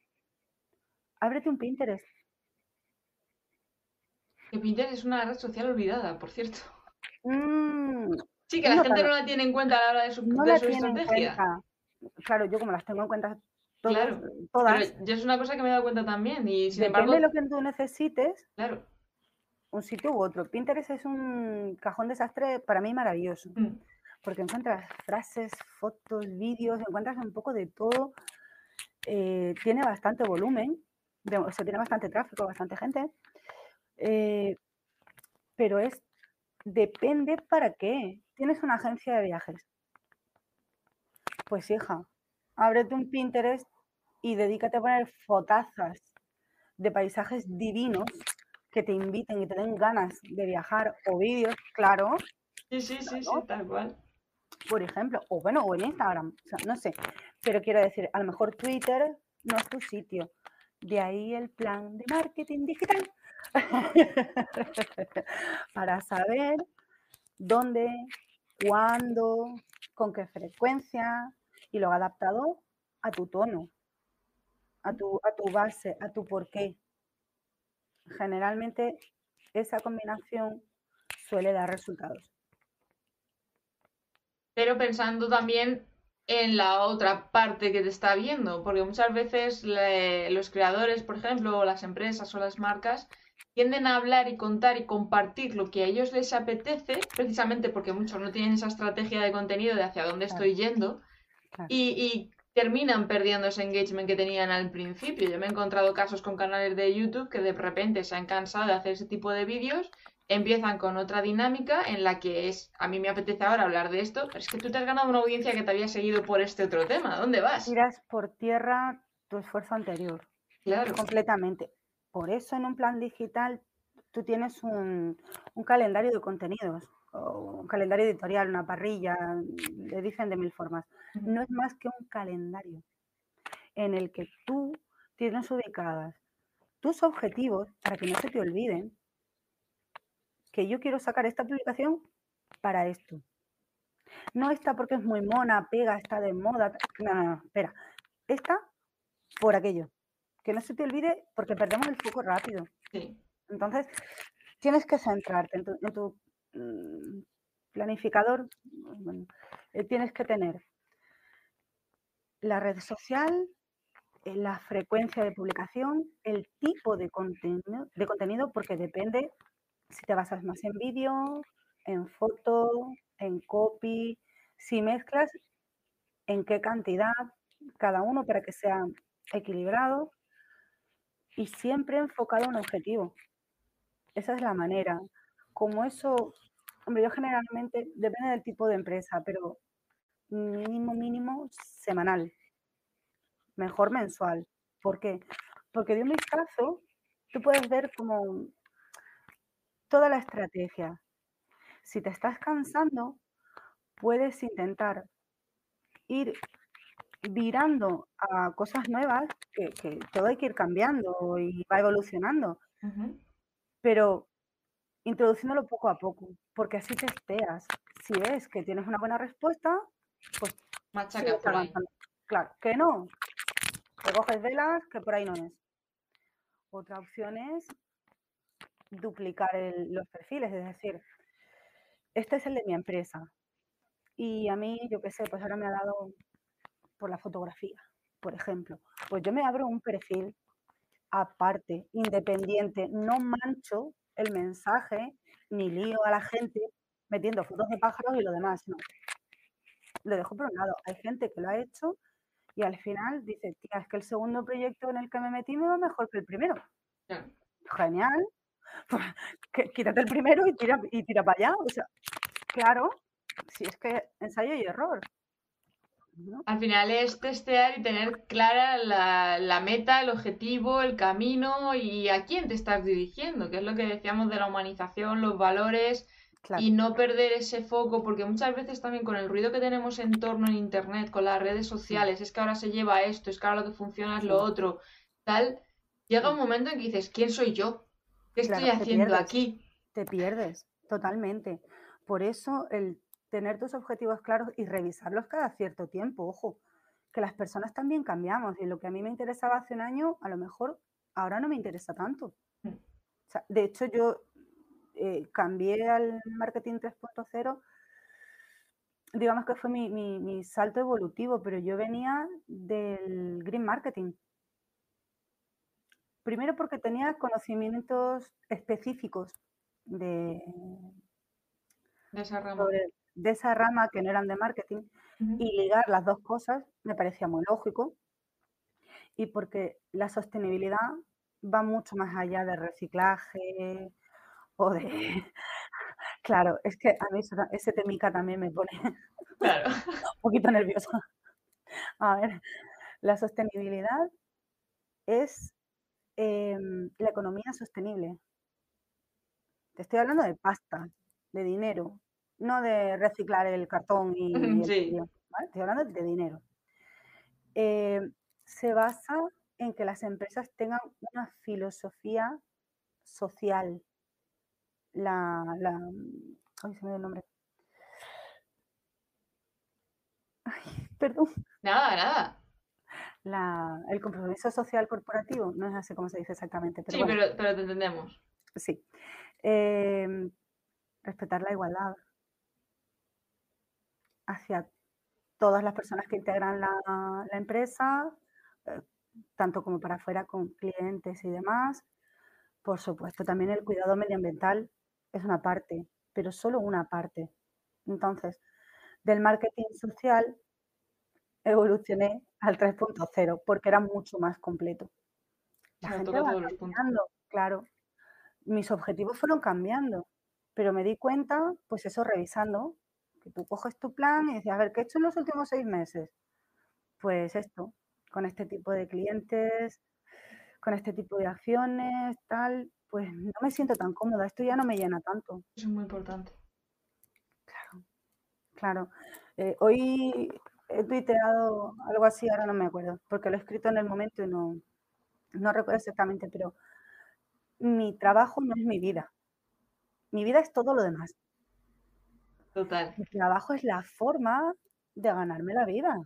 ábrete un Pinterest. Que Pinterest es una red social olvidada, por cierto. Mm, sí, que la gente no la tiene en cuenta a la hora de su, no estrategia. Claro, yo como las tengo en cuenta claro, todas. yo es una cosa que me he dado cuenta también. Y sin Depende de lo que tú necesites. Claro. Un sitio u otro. Pinterest es un cajón desastre para mí maravilloso. Mm. Porque encuentras frases, fotos, vídeos, encuentras un poco de todo. Eh, tiene bastante volumen, o sea, tiene bastante tráfico, bastante gente. Eh, pero es, depende para qué. Tienes una agencia de viajes. Pues hija, ábrete un Pinterest y dedícate a poner fotazas de paisajes divinos que te inviten y te den ganas de viajar o vídeos, claro. Sí, sí, sí, sí, tal cual. Por ejemplo, o bueno, o en Instagram, o sea, no sé. Pero quiero decir, a lo mejor Twitter no es tu sitio. De ahí el plan de marketing digital. Para saber dónde, cuándo, con qué frecuencia y lo adaptado a tu tono, a tu, a tu base, a tu porqué. Generalmente esa combinación suele dar resultados. Pero pensando también en la otra parte que te está viendo, porque muchas veces los creadores, por ejemplo, o las empresas o las marcas, tienden a hablar y contar y compartir lo que a ellos les apetece, precisamente porque muchos no tienen esa estrategia de contenido de hacia dónde estoy yendo, y, terminan perdiendo ese engagement que tenían al principio. Yo me he encontrado casos con canales de YouTube que de repente se han cansado de hacer ese tipo de vídeos, empiezan con otra dinámica en la que es, a mí me apetece ahora hablar de esto, pero es que tú te has ganado una audiencia que te había seguido por este otro tema. ¿Dónde vas? Tiras por tierra tu esfuerzo anterior. Claro. Completamente. Por eso en un plan digital tú tienes un, un calendario de contenidos un calendario editorial, una parrilla, le dicen de mil formas. No es más que un calendario en el que tú tienes ubicadas tus objetivos para que no se te olviden que yo quiero sacar esta publicación para esto. No está porque es muy mona, pega, está de moda. No, no, no, espera. Esta por aquello. Que no se te olvide porque perdemos el foco rápido. Entonces, tienes que centrarte en tu Mm, planificador, eh, tienes que tener la red social, eh, la frecuencia de publicación, el tipo de contenido, de contenido, porque depende si te basas más en vídeo, en foto, en copy, si mezclas, en qué cantidad, cada uno para que sea equilibrado y siempre enfocado a un objetivo. Esa es la manera como eso, hombre, yo generalmente, depende del tipo de empresa, pero mínimo, mínimo semanal, mejor mensual. ¿Por qué? Porque de un vistazo tú puedes ver como toda la estrategia. Si te estás cansando, puedes intentar ir virando a cosas nuevas, que, todo hay que ir cambiando y va evolucionando. Pero introduciéndolo poco a poco, porque así testeas. Si ves que tienes una buena respuesta, pues machaca Claro, que no, te coges velas, que por ahí no es. Otra opción es duplicar los perfiles, es decir, este es el de mi empresa. Y a mí, yo qué sé, pues ahora me ha dado por la fotografía, por ejemplo. Pues yo me abro un perfil aparte, independiente, no mancho el mensaje, ni lío a la gente metiendo fotos de pájaros y lo demás, no. Lo dejo por un lado. Hay gente que lo ha hecho y al final dice, tía, es que el segundo proyecto en el que me metí me va mejor que el primero. Genial. Quítate el primero y tira, y tira para allá. O sea, claro, si es que ensayo y error. Al final es testear y tener clara la, meta, el objetivo, el camino y a quién te estás dirigiendo, que es lo que decíamos de la humanización, los valores y no perder ese foco, porque muchas veces también con el ruido que tenemos en torno en Internet, con las redes sociales, es que ahora se lleva esto, es que ahora lo que funciona es lo otro, tal, llega un momento en que dices, ¿quién soy yo? ¿Qué estoy haciendo aquí? Te pierdes, totalmente. Por eso el tener tus objetivos claros y revisarlos cada cierto tiempo. Ojo, que las personas también cambiamos y lo que a mí me interesaba hace un año, a lo mejor ahora no me interesa tanto. Mm. de hecho, yo eh, cambié al marketing 3.0, digamos que fue mi, mi, salto evolutivo, pero yo venía del green marketing. Primero porque tenía conocimientos específicos de, de esa rama de esa rama que no eran de marketing y ligar las dos cosas me parecía muy lógico y porque la sostenibilidad va mucho más allá de reciclaje o de... Claro, es que a mí ese temica también me pone un poquito nerviosa. A ver, la sostenibilidad es em, la economía sostenible. Te estoy hablando de pasta, de dinero, no de reciclar el cartón y, el sí. Estoy hablando de dinero. Eh, se basa en que las empresas tengan una filosofía social. La, la, ay, se me dio el nombre. Ay, perdón. Nada, nada. La, el compromiso social corporativo, no es así como se dice exactamente. Pero sí, pero, pero, te entendemos. Sí. Eh, respetar la igualdad hacia todas las personas que integran la, empresa, eh, tanto como para afuera con clientes y demás. Por supuesto, también el cuidado medioambiental es una parte, pero solo una parte. Entonces, del marketing social evolucioné al 3.0 porque era mucho más completo. La gente va cambiando, claro. Mis objetivos fueron cambiando, pero me di cuenta, pues eso, revisando, que tú coges tu plan y dices, a ver, ¿qué he hecho en los últimos seis meses? Pues esto, con este tipo de clientes, con este tipo de acciones, tal, pues no me siento tan cómoda, esto ya no me llena tanto. Eso es muy importante. Claro, claro. Eh, hoy he tuiteado algo así, ahora no me acuerdo, porque lo he escrito en el momento y no, no recuerdo exactamente, pero mi trabajo no es mi vida. Mi vida es todo lo demás. Total. El trabajo es la forma de ganarme la vida.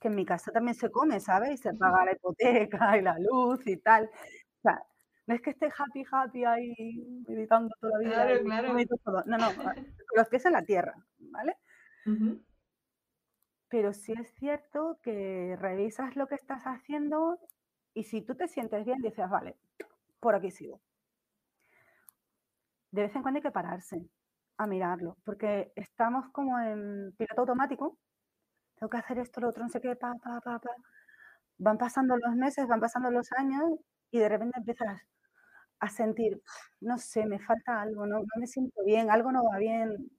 Que en mi casa también se come, ¿sabes? Y se paga la hipoteca y la luz y tal. O sea, no es que esté happy, happy ahí meditando toda la vida. Claro, claro. No, no, los pies en la tierra, ¿vale? Pero sí es cierto que revisas lo que estás haciendo y si tú te sientes bien, dices, vale, por aquí sigo. De vez en cuando hay que pararse a mirarlo, porque estamos como en piloto automático, tengo que hacer esto, lo otro, no sé qué, pa, pa, pa, pa. Van pasando los meses, van pasando los años y de repente empiezas a sentir, no sé, me falta algo, no, no me siento bien, algo no va bien,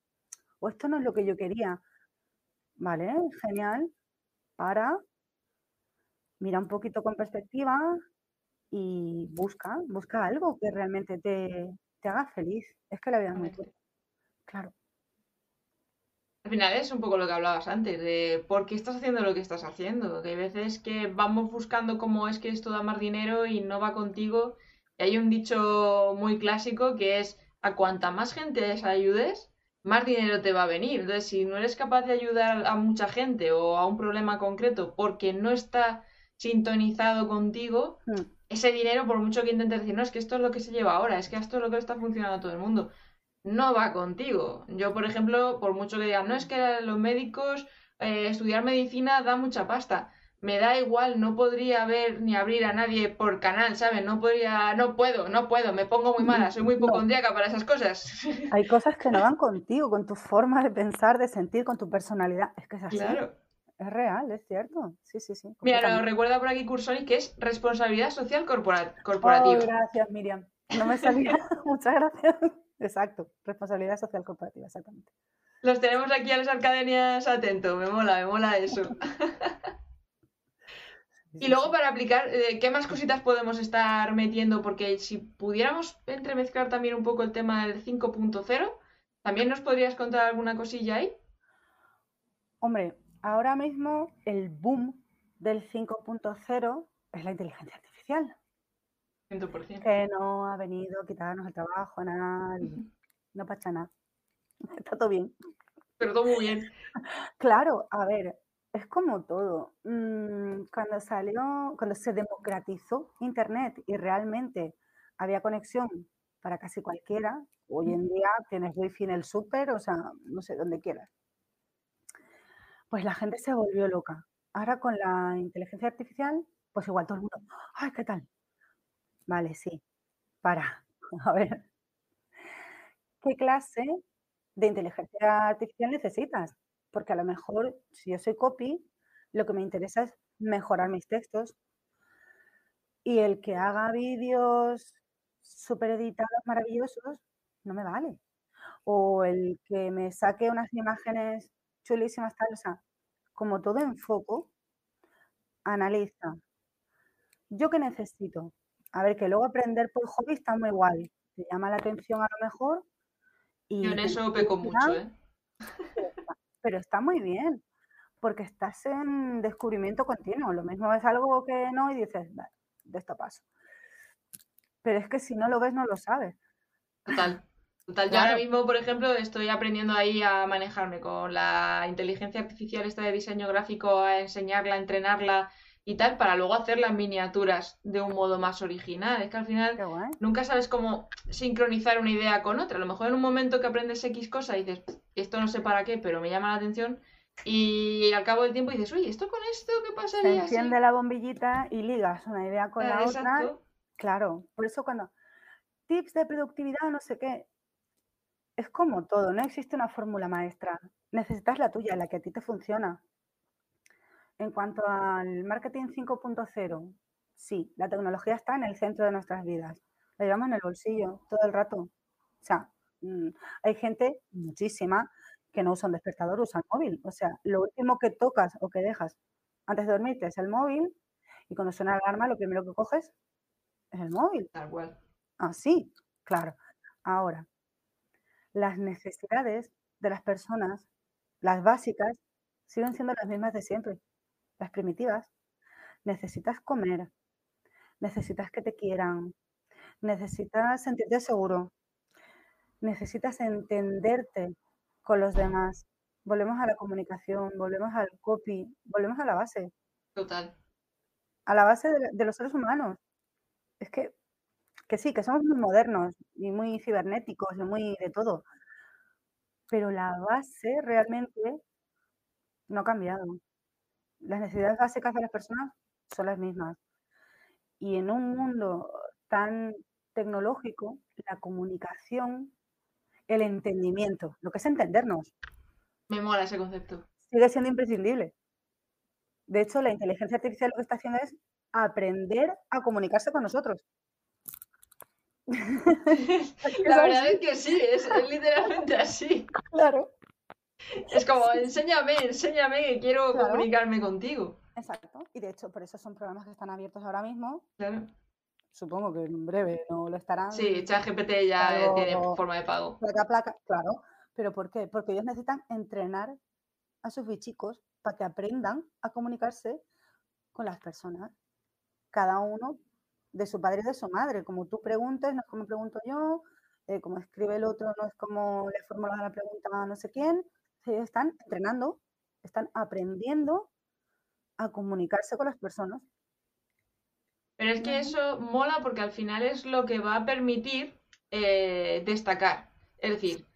o esto no es lo que yo quería. Vale, genial, para, mira un poquito con perspectiva y busca, busca algo que realmente te, te haga feliz. Es que la vida es muy Claro. Al final es un poco lo que hablabas antes, de por qué estás haciendo lo que estás haciendo. Que hay veces que vamos buscando cómo es que esto da más dinero y no va contigo. Y hay un dicho muy clásico que es, a cuanta más gente ayudes, más dinero te va a venir. Entonces, si no eres capaz de ayudar a mucha gente o a un problema concreto porque no está sintonizado contigo, hmm. ese dinero, por mucho que intentes decir, no, es que esto es lo que se lleva ahora, es que esto es lo que está funcionando a todo el mundo no va contigo. Yo, por ejemplo, por mucho que digan, no es que los médicos, eh, estudiar medicina da mucha pasta. Me da igual, no podría ver ni abrir a nadie por canal, ¿sabes? No podría, no puedo, no puedo, me pongo muy mala, soy muy hipocondríaca para esas cosas. Hay cosas que no van contigo, con tu forma de pensar, de sentir, con tu personalidad. Es que es así. Claro. Es real, es cierto. Sí, sí, sí. Mira, nos recuerda por aquí Cursoni que es responsabilidad social corporativa. Oh, gracias, Miriam. No me salía. Muchas gracias. Exacto, responsabilidad social corporativa, exactamente. Los tenemos aquí a los academias atentos, me mola, me mola eso. y luego para aplicar, eh, ¿qué más cositas podemos estar metiendo? Porque si pudiéramos entremezclar también un poco el tema del 5.0, ¿también nos podrías contar alguna cosilla ahí? Hombre, ahora mismo el boom del 5.0 es la inteligencia artificial. Que no ha venido a quitarnos el trabajo, nada, no pasa nada. Está todo bien. Pero todo muy bien. Claro, a ver, es como todo. Mm, cuando salió, cuando se democratizó Internet y realmente había conexión para casi cualquiera, hoy en día tienes wifi en el súper, o sea, no sé, donde quieras. Pues la gente se volvió loca. Ahora con la inteligencia artificial, pues igual todo el mundo, ay, ¿qué tal? Vale, sí. Para. A ver. ¿Qué clase de inteligencia artificial necesitas? Porque a lo mejor, si yo soy copy, lo que me interesa es mejorar mis textos, Y el que haga vídeos súper editados, maravillosos, no me vale. O el que me saque unas imágenes chulísimas, tal, o sea, como todo en foco, analiza. ¿Yo qué necesito? A ver, que luego aprender por hobby está muy guay. Te llama la atención a lo mejor. Y Yo en eso peco mucho, ¿eh? Pero está muy bien, porque estás en descubrimiento continuo. Lo mismo es algo que no y dices, de esto paso. Pero es que si no lo ves, no lo sabes. Total. Total, yo ahora mismo, por ejemplo, estoy aprendiendo ahí a manejarme con la inteligencia artificial esta de diseño gráfico, a enseñarla, a entrenarla y tal, para luego hacer las miniaturas de un modo más original. Es que al final nunca sabes cómo sincronizar una idea con otra. A lo mejor en un momento que aprendes X cosa dices, esto no sé para qué, pero me llama la atención. Y al cabo del tiempo dices, uy, ¿esto con esto qué pasa? Se enciende la bombillita y ligas una idea con la otra. Claro, por eso cuando tips de productividad, no sé qué, es como todo, no existe una fórmula maestra. Necesitas la tuya, la que a ti te funciona. En cuanto al marketing 5.0, sí, la tecnología está en el centro de nuestras vidas. La llevamos en el bolsillo todo el rato. O sea, mm, hay gente, muchísima, que no usa un despertador, usa el móvil. O sea, lo último que tocas o que dejas antes de dormirte es el móvil y cuando suena la alarma lo primero que coges es el móvil. Tal cual. Ah, sí, claro. Ahora, las necesidades de las personas, las básicas, siguen siendo las mismas de siempre las primitivas, necesitas comer, necesitas que te quieran, necesitas sentirte seguro, necesitas entenderte con los demás. Volvemos a la comunicación, volvemos al copy, volvemos a la base. Total. A la base de, los seres humanos. Es que, que sí, que somos muy modernos y muy cibernéticos y muy de todo. Pero la base realmente no ha cambiado las necesidades básicas de las personas son las mismas. Y en un mundo tan tecnológico, la comunicación, el entendimiento, lo que es entendernos. Me mola ese concepto. Sigue siendo imprescindible. De hecho, la inteligencia artificial lo que está haciendo es aprender a comunicarse con nosotros. la verdad es que sí, es, es literalmente así. Claro. Es como, enséñame, enséñame que quiero comunicarme contigo. Exacto. Y de hecho, por eso son programas que están abiertos ahora mismo. Claro. Supongo que en breve no lo estarán. Sí, ChatGPT ya tiene forma de pago. Placa, placa, claro. ¿Pero por qué? Porque ellos necesitan entrenar a sus bichicos para que aprendan a comunicarse con las personas. Cada uno de su padre y de su madre. Como tú preguntes, no es como pregunto yo, eh, como escribe el otro, no es como le formula la pregunta a no sé quién están entrenando, están aprendiendo a comunicarse con las personas. Pero es que eso mola porque al final es lo que va a permitir eh, destacar. Es decir,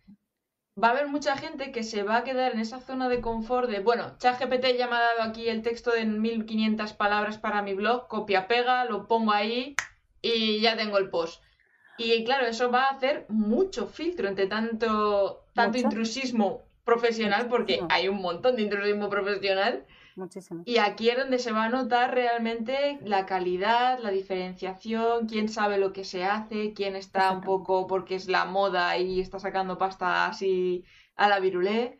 va a haber mucha gente que se va a quedar en esa zona de confort de, bueno, ChatGPT ya me ha dado aquí el texto de 1500 palabras para mi blog, copia, pega, lo pongo ahí y ya tengo el post. Y claro, eso va a hacer mucho filtro entre tanto, tanto intrusismo profesional, porque hay un montón de intrusismo profesional. Muchísimo. Y aquí es donde se va a notar realmente la calidad, la diferenciación, quién sabe lo que se hace, quién está un poco porque es la moda y está sacando pasta así a la virulé.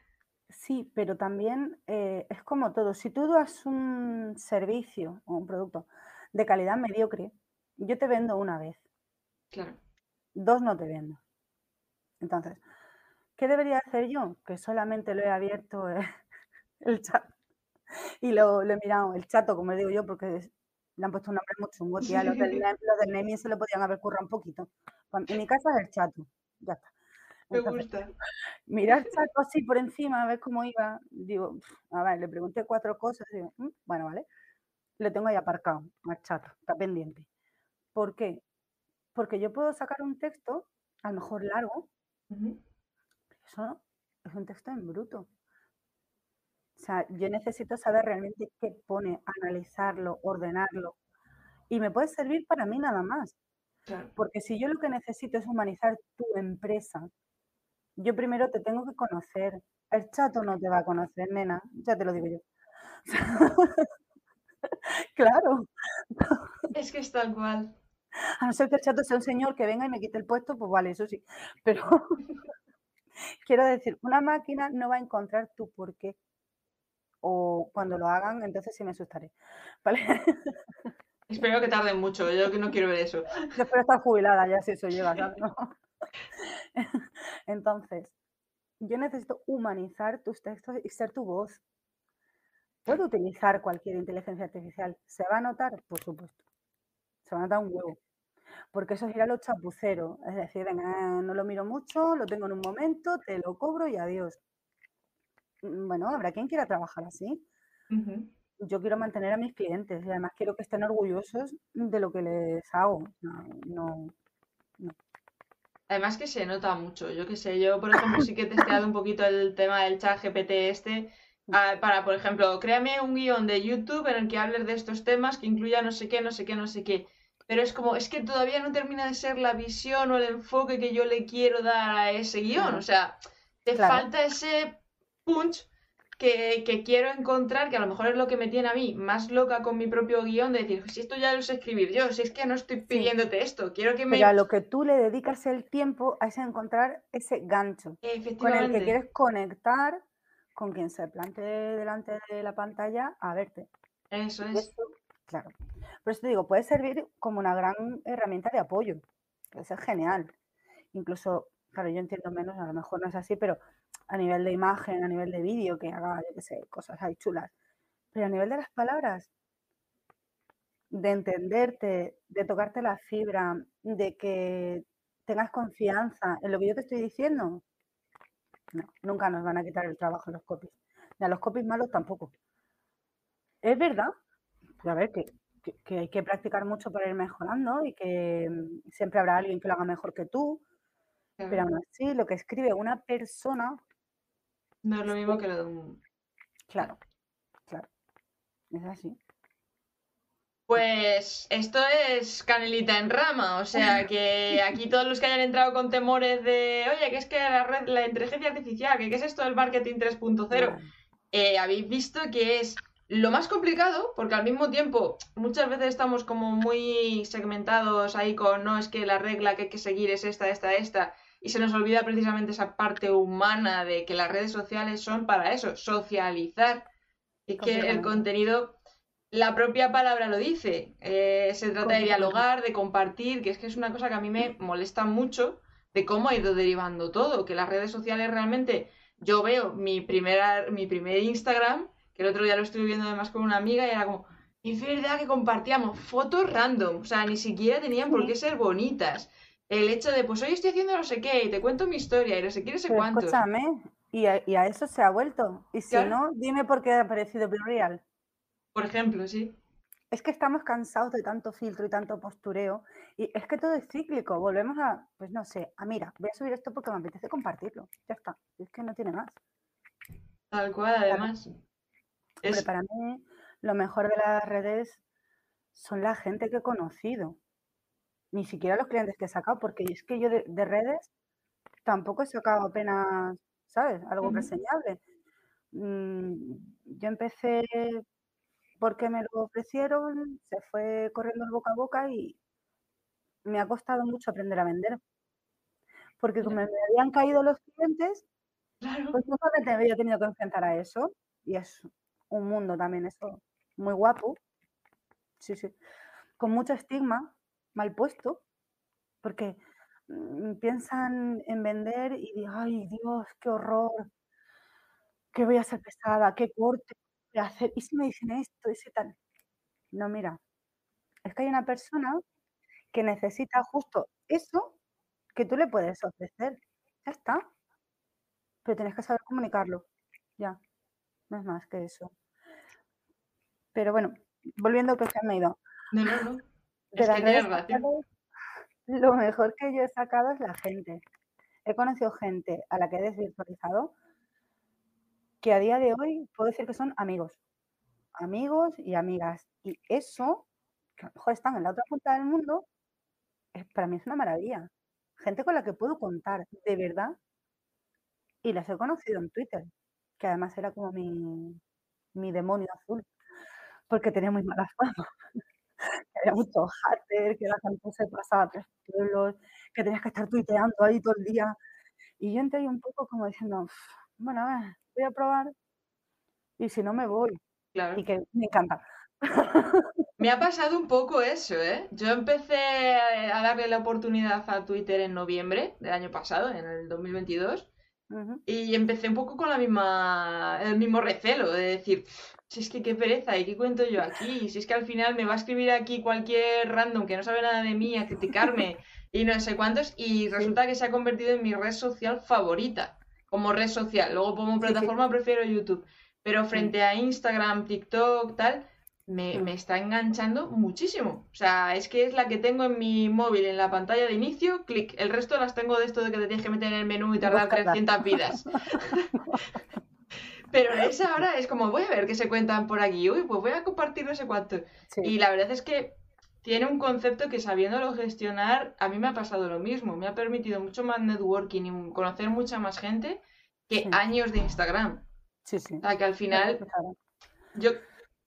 Sí, pero también eh, es como todo. Si tú das un servicio o un producto de calidad mediocre, yo te vendo una vez. Claro. Dos no te vendo. Entonces, ¿Qué debería hacer yo? Que solamente lo he abierto eh, el chat y lo, he mirado, el chato, como digo yo, porque le han puesto un nombre muy chungo, tía. Los del, naming se lo podían haber currado un poquito. En mi casa es el chato, ya está. Me gusta. Mira el chato así por encima, a ver cómo iba. Digo, a ver, le pregunté cuatro cosas. Digo, mm, bueno, vale. Le tengo ahí aparcado al chato, está pendiente. ¿Por qué? Porque yo puedo sacar un texto, a lo mejor largo, eso es un texto en bruto. O sea, yo necesito saber realmente qué pone, analizarlo, ordenarlo. Y me puede servir para mí nada más. Porque si yo lo que necesito es humanizar tu empresa, yo primero te tengo que conocer. El chato no te va a conocer, nena, ya te lo digo yo. claro. Es que es tal cual. A no ser que el chato sea un señor que venga y me quite el puesto, pues vale, eso sí. Pero quiero decir, una máquina no va a encontrar tu porqué. O cuando lo hagan, entonces sí me asustaré. ¿Vale? Espero que tarden mucho, yo que no quiero ver eso. Yo espero estar jubilada ya si eso lleva. ¿No? Entonces, yo necesito humanizar tus textos y ser tu voz. Puedo utilizar cualquier inteligencia artificial. ¿Se va a notar? Por supuesto. Se va a notar un huevo. Porque eso es ir a lo chapucero. Es decir, venga, no lo miro mucho, lo tengo en un momento, te lo cobro y adiós. Mm, Bueno, habrá quien quiera trabajar así. Yo quiero mantener a mis clientes y además quiero que estén orgullosos de lo que les hago. No, no, Además que se nota mucho, yo qué sé, yo por ejemplo sí que he testeado un poquito el tema del chat GPT este, ah, para por ejemplo, créame un guion de YouTube en el que hables de estos temas que incluya no sé qué, no sé qué, no sé qué. Pero es como, es que todavía no termina de ser la visión o el enfoque que yo le quiero dar a ese guion. O sea, te Claro. falta ese punch que, que quiero encontrar, que a lo mejor es lo que me tiene a mí más loca con mi propio guion, de decir, si esto ya lo sé escribir yo, si es que no estoy pidiéndote esto, quiero que me... Pero a lo que tú le dedicas el tiempo es a encontrar ese gancho con el que quieres conectar con quien se plantee delante de la pantalla a verte. Eso es. claro. Por eso te digo, puede servir como una gran herramienta de apoyo. Puede ser genial. Incluso, claro, yo entiendo menos, a lo mejor no es así, pero a nivel de imagen, a nivel de vídeo, que haga, yo qué sé, cosas ahí chulas. Pero a nivel de las palabras, de entenderte, de tocarte la fibra, de que tengas confianza en lo que yo te estoy diciendo, nunca nos van a quitar el trabajo los copies. Ni a los copies malos tampoco. Es verdad, pero a ver, que, que- que hay que practicar mucho para ir mejorando y que mm, siempre habrá alguien que lo haga mejor que tú, pero Claro. aún así lo que escribe una persona, No es lo mismo que lo de un... claro, claro, es así. Pues esto es canelita en rama, o sea que aquí todos los que hayan entrado con temores de, oye, que es que la red, la inteligencia artificial, que qué es esto del marketing 3.0, Vale. eh, habéis visto que es lo más complicado, porque al mismo tiempo muchas veces estamos como muy segmentados ahí con, no, es que la regla que hay que seguir es esta, esta, esta, y se nos olvida precisamente esa parte humana de que las redes sociales son para eso, socializar, y que el contenido, la propia palabra lo dice, eh, se trata de dialogar, de compartir, que es que es una cosa que a mí me molesta mucho de cómo ha ido derivando todo, que las redes sociales realmente, yo veo mi primera, mi primer Instagram, que el otro día lo estuve viendo además con una amiga y era como, es verdad que compartíamos fotos random, o sea, ni siquiera tenían por qué ser bonitas. El hecho de, pues hoy estoy haciendo no sé qué y te cuento mi historia y no sé qué, no sé Pero cuántos. escúchame, y a, y a eso se ha vuelto. Y si no, dime por qué ha aparecido Real. Por ejemplo, sí. Es que estamos cansados de tanto filtro y tanto postureo. Y es que todo es cíclico. Volvemos a, pues no sé, a mira, voy a subir esto porque me apetece compartirlo. Ya está. Es que no tiene más. Tal cual, además. Hombre, Es, para mí, lo mejor de las redes son la gente que he conocido. Ni siquiera los clientes que he sacado, porque es que yo de, de redes tampoco he sacado apenas, ¿sabes? Algo Ujú. reseñable. Mm, yo empecé porque me lo ofrecieron, se fue corriendo el boca a boca y me ha costado mucho aprender a vender. Porque como me habían caído los clientes, claro. pues nunca me había tenido que enfrentar a eso. Y es un mundo también eso, muy guapo. Sí, sí. Con mucho estigma, mal puesto, porque mm, piensan en vender y ay Dios, qué horror, que voy a ser pesada, qué corte voy a hacer. ¿Y si me dicen esto? ¿Y si tal? No, mira, es que hay una persona que necesita justo eso que tú le puedes ofrecer. Ya está. Pero tienes que saber comunicarlo. Ya. No es más que eso. Pero bueno, volviendo al que se me ha ido. No, no, no. Es que tienes razón. lo mejor que yo he sacado es la gente. He conocido gente a la que he desvirtualizado que a día de hoy puedo decir que son amigos. Amigos y amigas. Y eso, que a lo mejor están en la otra punta del mundo, es, para mí es una maravilla. Gente con la que puedo contar de verdad y las he conocido en Twitter, que además era como mi, mi demonio azul, porque tenía muy mala fama. había mucho hater, que la gente se pasaba a tres pueblos, que tenías que estar tuiteando ahí todo el día. Y yo entré ahí un poco como diciendo, bueno, a ver, voy a probar y si no me voy. Claro. Y que me encanta. Me ha pasado un poco eso, ¿eh? Yo empecé a darle la oportunidad a Twitter en noviembre del año pasado, en el 2022, Ujú. y empecé un poco con la misma, el mismo recelo de decir, si es que qué pereza, ¿y qué cuento yo aquí? Si es que al final me va a escribir aquí cualquier random que no sabe nada de mí a criticarme y no sé cuántos, y resulta que se ha convertido en mi red social favorita, como red social. Luego como plataforma prefiero YouTube, pero frente a Instagram, TikTok, tal, me, me está enganchando muchísimo. O sea, es que es la que tengo en mi móvil, en la pantalla de inicio, clic. El resto las tengo de esto de que te tienes que meter en el menú y tardar Buscarlas. 300 vidas. Pero esa ahora es como, voy a ver qué se cuentan por aquí. Uy, pues voy a compartir no sé cuánto. Sí. Y la verdad es que tiene un concepto que sabiéndolo gestionar, a mí me ha pasado lo mismo. Me ha permitido mucho más networking y conocer mucha más gente que Sí. años de Instagram. Sí, sí. O sea, que al final yo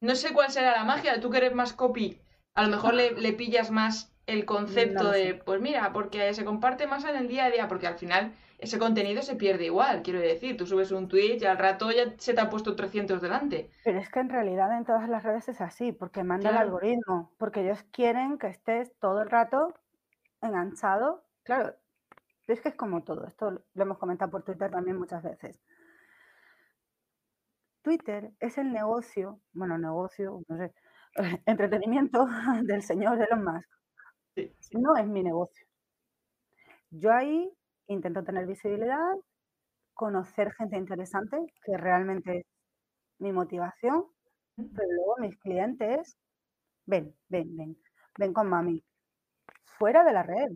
no sé cuál será la magia, tú que eres más copy, a lo mejor le, le pillas más el concepto No de, pues mira, porque se comparte más en el día a día, porque al final ese contenido se pierde igual, quiero decir, tú subes un tweet y al rato ya se te ha puesto 300 delante. Pero es que en realidad en todas las redes es así, porque manda el algoritmo, porque ellos quieren que estés todo el rato enganchado. Claro, es que es como todo, esto lo hemos comentado por Twitter también muchas veces. Twitter es el negocio, bueno, negocio, no sé, entretenimiento del señor Elon Musk. Sí, sí. No es mi negocio. Yo ahí intento tener visibilidad, conocer gente interesante, que realmente es mi motivación, pero luego mis clientes, ven, ven, ven, ven con mami, fuera de la red.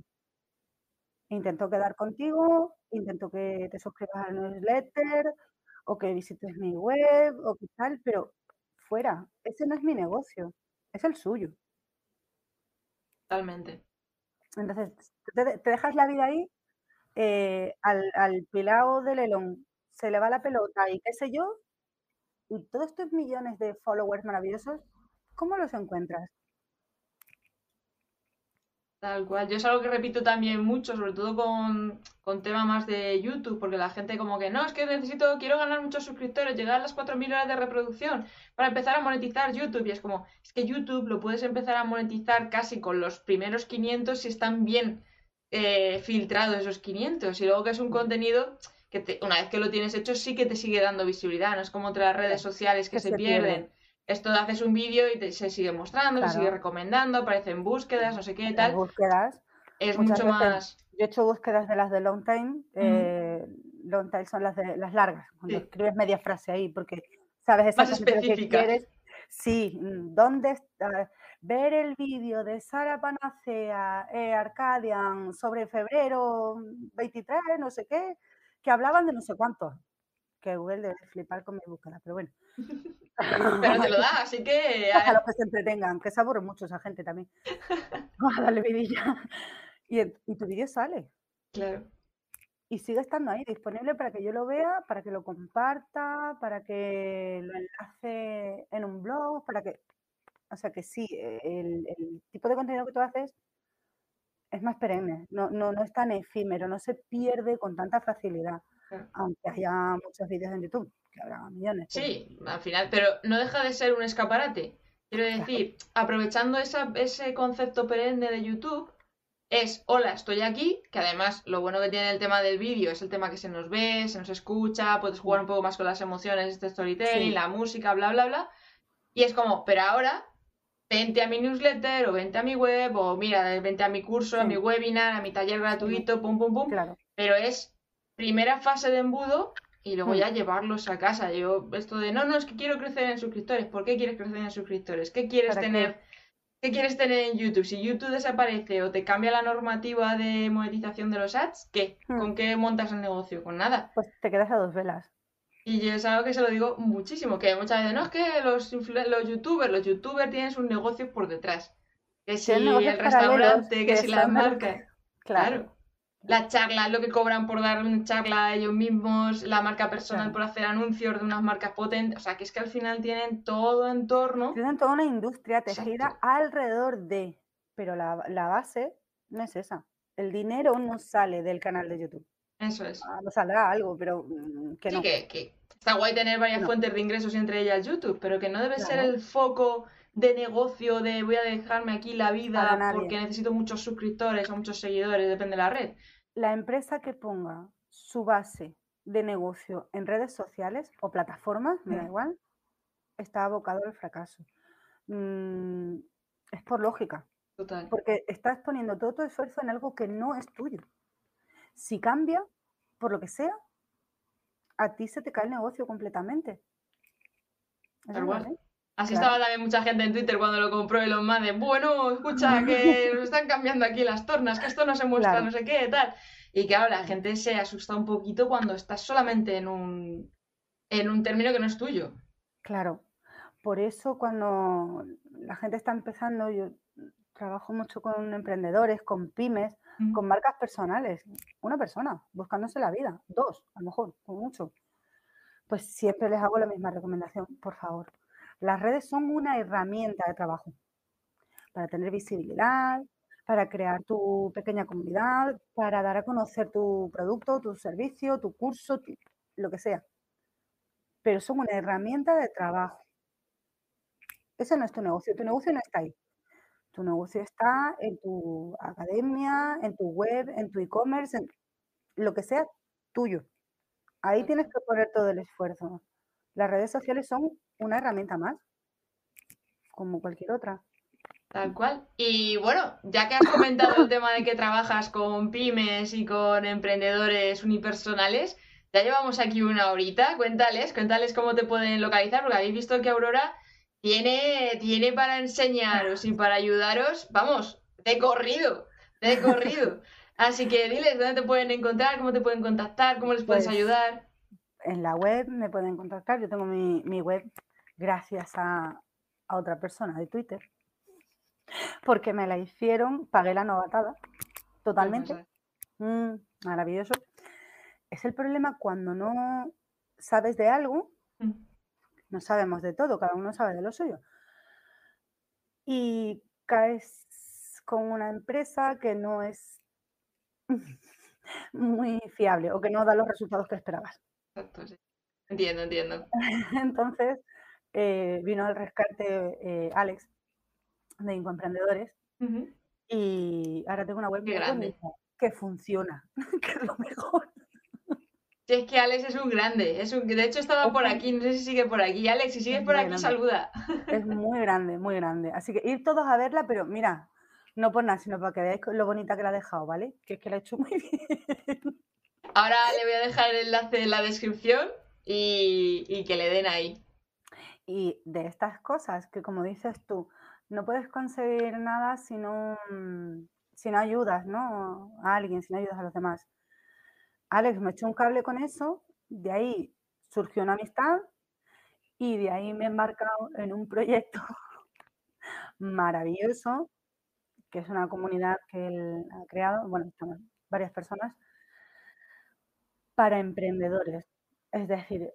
Intento quedar contigo, intento que te suscribas al newsletter o que visites mi web o qué tal, pero fuera, ese no es mi negocio, es el suyo. Totalmente. Entonces, te, te dejas la vida ahí, eh, al, al pilao del Elon se le va la pelota y qué sé yo, y todos estos millones de followers maravillosos, ¿cómo los encuentras? Tal cual. Yo es algo que repito también mucho, sobre todo con, con tema más de YouTube, porque la gente como que, no, es que necesito, quiero ganar muchos suscriptores, llegar a las 4.000 horas de reproducción para empezar a monetizar YouTube. Y es como, es que YouTube lo puedes empezar a monetizar casi con los primeros 500 si están bien eh, filtrados esos 500. Y luego que es un contenido que te- una vez que lo tienes hecho sí que te sigue dando visibilidad, no es como otras redes sociales que, que se, se pierde. pierden. Esto haces un vídeo y te- se sigue mostrando, se sigue recomendando, aparecen búsquedas, no sé qué, tal. búsquedas, Es mucho más. yo he hecho búsquedas de las de long time, eh, long time son las de las largas, cuando Sí. escribes media frase ahí, porque sabes Más exactamente lo que específicas. quieres. Sí, ¿dónde está? Ver el vídeo de Sara Panacea, eh, Arcadian, sobre febrero 23, no sé qué, que hablaban de no sé cuántos. Que Google debe flipar con mi búsqueda, pero bueno. Pero te lo da, así que A los que se entretengan, que se aburre mucho esa gente también. Vamos a darle vidilla. Y, y tu vídeo sale. claro. Y sigue estando ahí disponible para que yo lo vea, para que lo comparta, para que lo enlace en un blog, para que... O sea que sí, eh, el, el tipo de contenido que tú haces es más perenne, no, no, no es tan efímero, no se pierde con tanta facilidad, Claro. aunque haya muchos vídeos en YouTube, que habrá millones. Sí, al final, pero no deja de ser un escaparate. Quiero decir, aprovechando esa- ese concepto perenne de YouTube, es, hola, estoy aquí, que además lo bueno que tiene el tema del vídeo es el tema que se nos ve, se nos escucha, puedes jugar un poco más con las emociones, este storytelling, Sí. la música, bla, bla, bla. Y es como, pero ahora, vente a mi newsletter o vente a mi web o mira, vente a mi curso, a mi webinar, a mi taller gratuito, pum, pum, pum. Claro, pero es primera fase de embudo y luego Mm. ya llevarlos a casa. Yo, esto de, no, no, es que quiero crecer en suscriptores. ¿Por qué quieres crecer en suscriptores? ¿Qué quieres tener? ¿Qué quieres tener en YouTube? Si YouTube desaparece o te cambia la normativa de monetización de los ads, ¿qué? Mm. ¿Con qué montas el negocio? Con nada. pues te quedas a dos velas. Y yo es algo que se lo digo muchísimo, que muchas veces, no, es que los, los youtubers, los youtubers tienen sus negocios por detrás. Que si el restaurante, que que si las marcas. Claro. Claro. la charla, lo que cobran por dar una charla a ellos mismos, la marca personal Claro. por hacer anuncios de unas marcas potentes. O sea, que es que al final tienen todo en torno. Tienen toda una industria tejida Exacto. alrededor de, pero la, la base no es esa. El dinero no sale del canal de YouTube. Eso es. Ah, no saldrá algo, pero mm, que Sí, no. que, que está guay tener varias No. fuentes de ingresos y entre ellas YouTube, pero que no debe ser el foco de negocio de voy a dejarme aquí la vida porque necesito muchos suscriptores o muchos seguidores, depende de la red. La empresa que ponga su base de negocio en redes sociales o plataformas, me da Mm. igual, está abocado al fracaso. Mm, es por lógica, Total. porque estás poniendo todo tu esfuerzo en algo que no es tuyo. Si cambia, por lo que sea, a ti se te cae el negocio completamente. Tal cual. Así Claro. estaba también mucha gente en Twitter cuando lo compró Elon Musk de, bueno, escucha, que nos están cambiando aquí las tornas, que esto no se muestra, Claro. no sé qué, tal. Y claro, la gente se asusta un poquito cuando estás solamente en un, en un término que no es tuyo. Claro. Por eso cuando la gente está empezando, yo trabajo mucho con emprendedores, con pymes, Con marcas personales. Una persona buscándose la vida, dos, a lo mejor, como mucho. Pues siempre les hago la misma recomendación, por favor. Las redes son una herramienta de trabajo para tener visibilidad, para crear tu pequeña comunidad, para dar a conocer tu producto, tu servicio, tu curso, lo que sea. Pero son una herramienta de trabajo. Ese no es tu negocio, tu negocio no está ahí. Tu negocio está en tu academia, en tu web, en tu e-commerce, en lo que sea tuyo. Ahí tienes que poner todo el esfuerzo. Las redes sociales son una herramienta más, como cualquier otra. Tal cual. Y bueno, ya que has comentado el tema de que trabajas con pymes y con emprendedores unipersonales, ya llevamos aquí una horita. Cuéntales, cuéntales cómo te pueden localizar, porque habéis visto que Aurora tiene, tiene para enseñaros y para ayudaros, vamos, de corrido, de corrido. Así que diles dónde te pueden encontrar, cómo te pueden contactar, cómo les puedes Pues, ayudar. En la web me pueden contactar. Yo tengo mi, mi web gracias a, a otra persona de Twitter, porque me la hicieron, pagué la novatada totalmente. Mm, maravilloso. Es el problema cuando no sabes de algo, Mm. No sabemos de todo, cada uno sabe de lo suyo. Y caes con una empresa que no es muy fiable o que no da los resultados que esperabas. Exacto, sí. Entiendo, entiendo. Entonces eh, vino al rescate eh, Alex de Incoemprendedores Ujú. y ahora tengo una web muy grande. que funciona, que es lo mejor. Sí, es que Alex es un grande, es un... de hecho estaba Es por aquí, no sé si sigue por aquí. Alex, si sigues Es por aquí, grande. saluda. Es muy grande, muy grande. Así que ir todos a verla, pero mira, no por nada, sino para que veáis lo bonita que la ha dejado, ¿vale? Que es que la ha hecho muy bien. Ahora le voy a dejar el enlace en la descripción y, y que le den ahí. Y de estas cosas que, como dices tú, no puedes conseguir nada si no, mm, si no ayudas, ¿no? A alguien, si no ayudas a los demás. Alex me echó un cable con eso, de ahí surgió una amistad y de ahí me he embarcado en un proyecto maravilloso, que es una comunidad que él ha creado, bueno, estamos varias personas, para emprendedores. Es decir,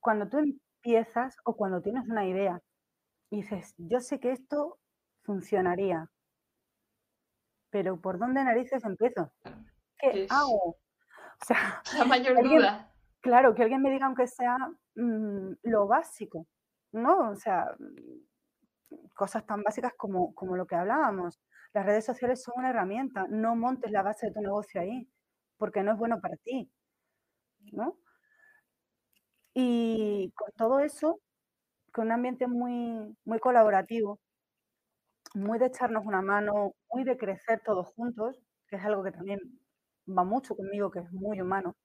cuando tú empiezas o cuando tienes una idea y dices, yo sé que esto funcionaría, pero ¿por dónde narices empiezo? ¿Qué Es- hago? O sea, La mayor Alguien- duda. claro, que alguien me diga aunque sea mm, lo básico, ¿no? O sea, mm, cosas tan básicas como, como lo que hablábamos. Las redes sociales son una herramienta, no montes la base de tu negocio ahí, porque no es bueno para ti, ¿no? Y con todo eso, con un ambiente muy, muy colaborativo, muy de echarnos una mano, muy de crecer todos juntos, que es algo que también va mucho conmigo, que es muy humano,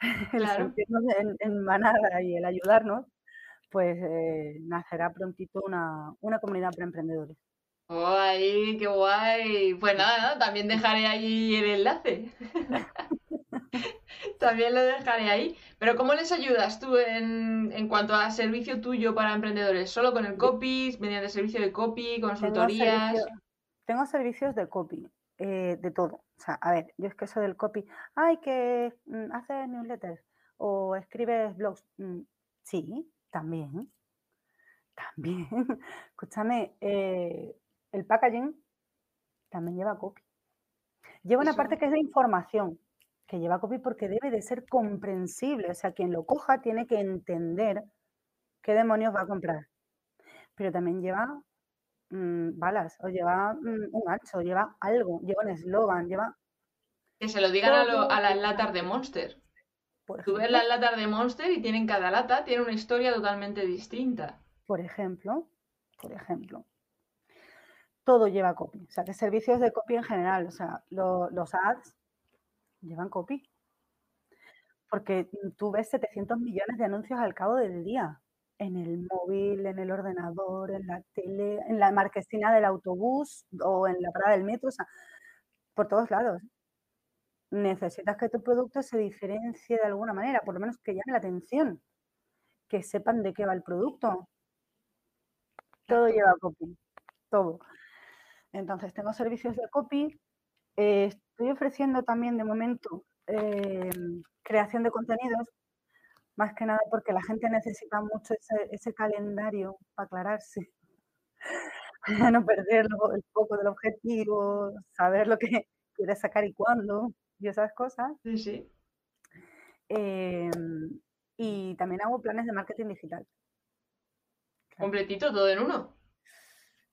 el Claro. sentirnos en, en manada y el ayudarnos, pues eh, nacerá prontito una, una comunidad para emprendedores. ¡Ay, qué guay! Pues nada, también dejaré ahí el enlace. También lo dejaré ahí. Pero ¿cómo les ayudas tú en, en cuanto a servicio tuyo para emprendedores? ¿Solo con el copy, mediante servicio de copy, Tengo, consultorías? servicio- tengo servicios de copy, eh, de todo. O sea, a ver, yo es que eso del copy, hay que mm, hacer newsletters o escribes blogs. Mm, sí, también. También. Escúchame, eh, el packaging también lleva copy. Lleva una parte que es de información, que lleva copy porque debe de ser comprensible. O sea, quien lo coja tiene que entender qué demonios va a comprar. Pero también lleva mm, balas, o lleva mm, un ancho, lleva algo, lleva un eslogan, lleva... Que se lo digan a, las latas de Monster. Tú ves las latas de Monster y tienen cada lata, tiene una historia totalmente distinta. Por ejemplo, por ejemplo, todo lleva copy. O sea, que servicios de copy en general, o sea, los ads llevan copy. Porque tú ves 700 millones de anuncios al cabo del día. En el móvil, en el ordenador, en la tele, en la marquesina del autobús o en la parada del metro, o sea, por todos lados. Necesitas que tu producto se diferencie de alguna manera, por lo menos que llame la atención, que sepan de qué va el producto. Todo lleva copy, todo. Entonces, tengo servicios de copy. Eh, estoy ofreciendo también de momento eh, creación de contenidos, más que nada porque la gente necesita mucho ese, calendario para aclararse, para no perder el foco del objetivo, saber lo que quiere sacar y cuándo, y esas cosas. Sí, sí. Em, y también hago planes de marketing digital. Completito, todo en uno.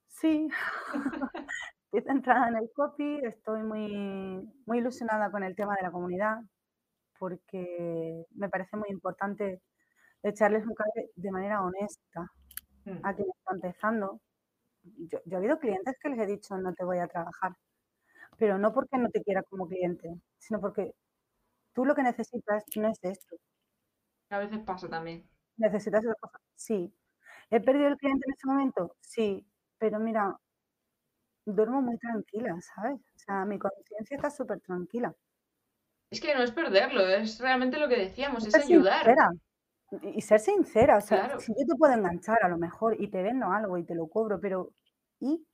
Sí, estoy centrada en el copy, estoy muy, muy ilusionada con el tema de la comunidad, porque me parece muy importante echarles un cable de manera honesta mm. a quien está empezando. Yo, he habido clientes que les he dicho no te voy a trabajar, pero no porque no te quiera como cliente, sino porque tú lo que necesitas no es esto. A veces pasa también. ¿Necesitas otra cosa? Sí. ¿He perdido el cliente en ese momento? Sí. Pero mira, duermo muy tranquila, ¿sabes? O sea, mi conciencia está súper tranquila. Es que no es perderlo, es realmente lo que decíamos, es ayudar. Y ser sincera, o sea, si yo te puedo enganchar a lo mejor y te vendo algo y te lo cobro, pero ¿y?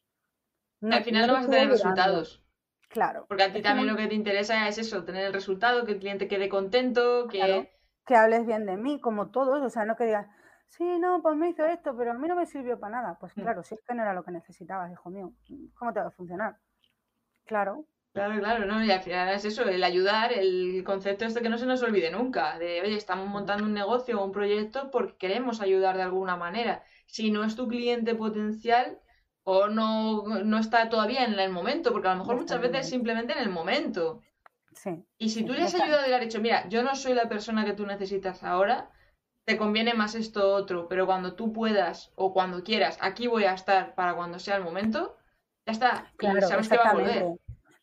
Al final no, vas a tener resultados. Claro. Porque a ti también lo que te interesa es eso, tener el resultado, que el cliente quede contento, que... que hables bien de mí, como todos, o sea, no que digas, sí, no, pues me hizo esto, pero a mí no me sirvió para nada. Pues mm. claro, si es que no era lo que necesitabas, hijo mío, ¿cómo te va a funcionar? Claro. Claro, claro, ¿no? Y al final es eso, el ayudar, el concepto este que no se nos olvide nunca, de, oye, estamos montando un negocio o un proyecto porque queremos ayudar de alguna manera. Si no es tu cliente potencial o no, no está todavía en el momento, porque a lo mejor muchas veces simplemente en el momento. Sí. Y si tú le has ayudado y le has dicho, mira, yo no soy la persona que tú necesitas ahora, te conviene más esto otro, pero cuando tú puedas o cuando quieras, aquí voy a estar para cuando sea el momento, ya está. Claro, sabes que va a volver.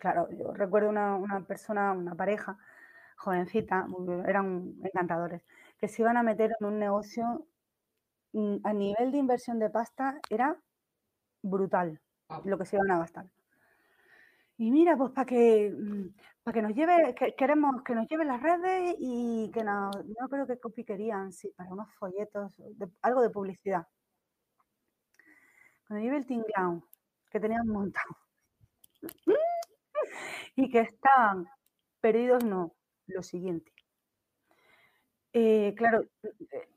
Claro, yo recuerdo una, una persona, una pareja jovencita, eran encantadores, que se iban a meter en un negocio mm, a nivel de inversión de pasta era brutal lo que se iban a gastar. Y mira, pues para que, mm, para que nos lleve, queremos que nos lleve las redes y que no creo que copy querían, sí, para unos folletos, algo de publicidad. Cuando lleve el tinglao que tenían montado y que estaban perdidos, no, lo siguiente. Eh, claro,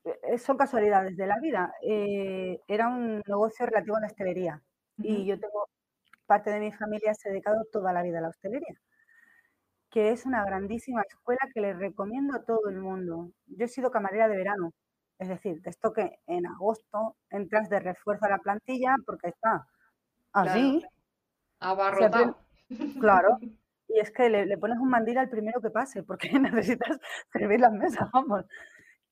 eh, son casualidades de la vida. Eh, era un negocio relativo a la hostelería y yo tengo parte de mi familia se ha dedicado toda la vida a la hostelería, que es una grandísima escuela que le recomiendo a todo el mundo. Yo he sido camarera de verano, es decir, de esto que en agosto entras de refuerzo a la plantilla porque está así. Abarrotado. Claro. Y es que le, pones un mandil al primero que pase, porque necesitas servir las mesas, vamos.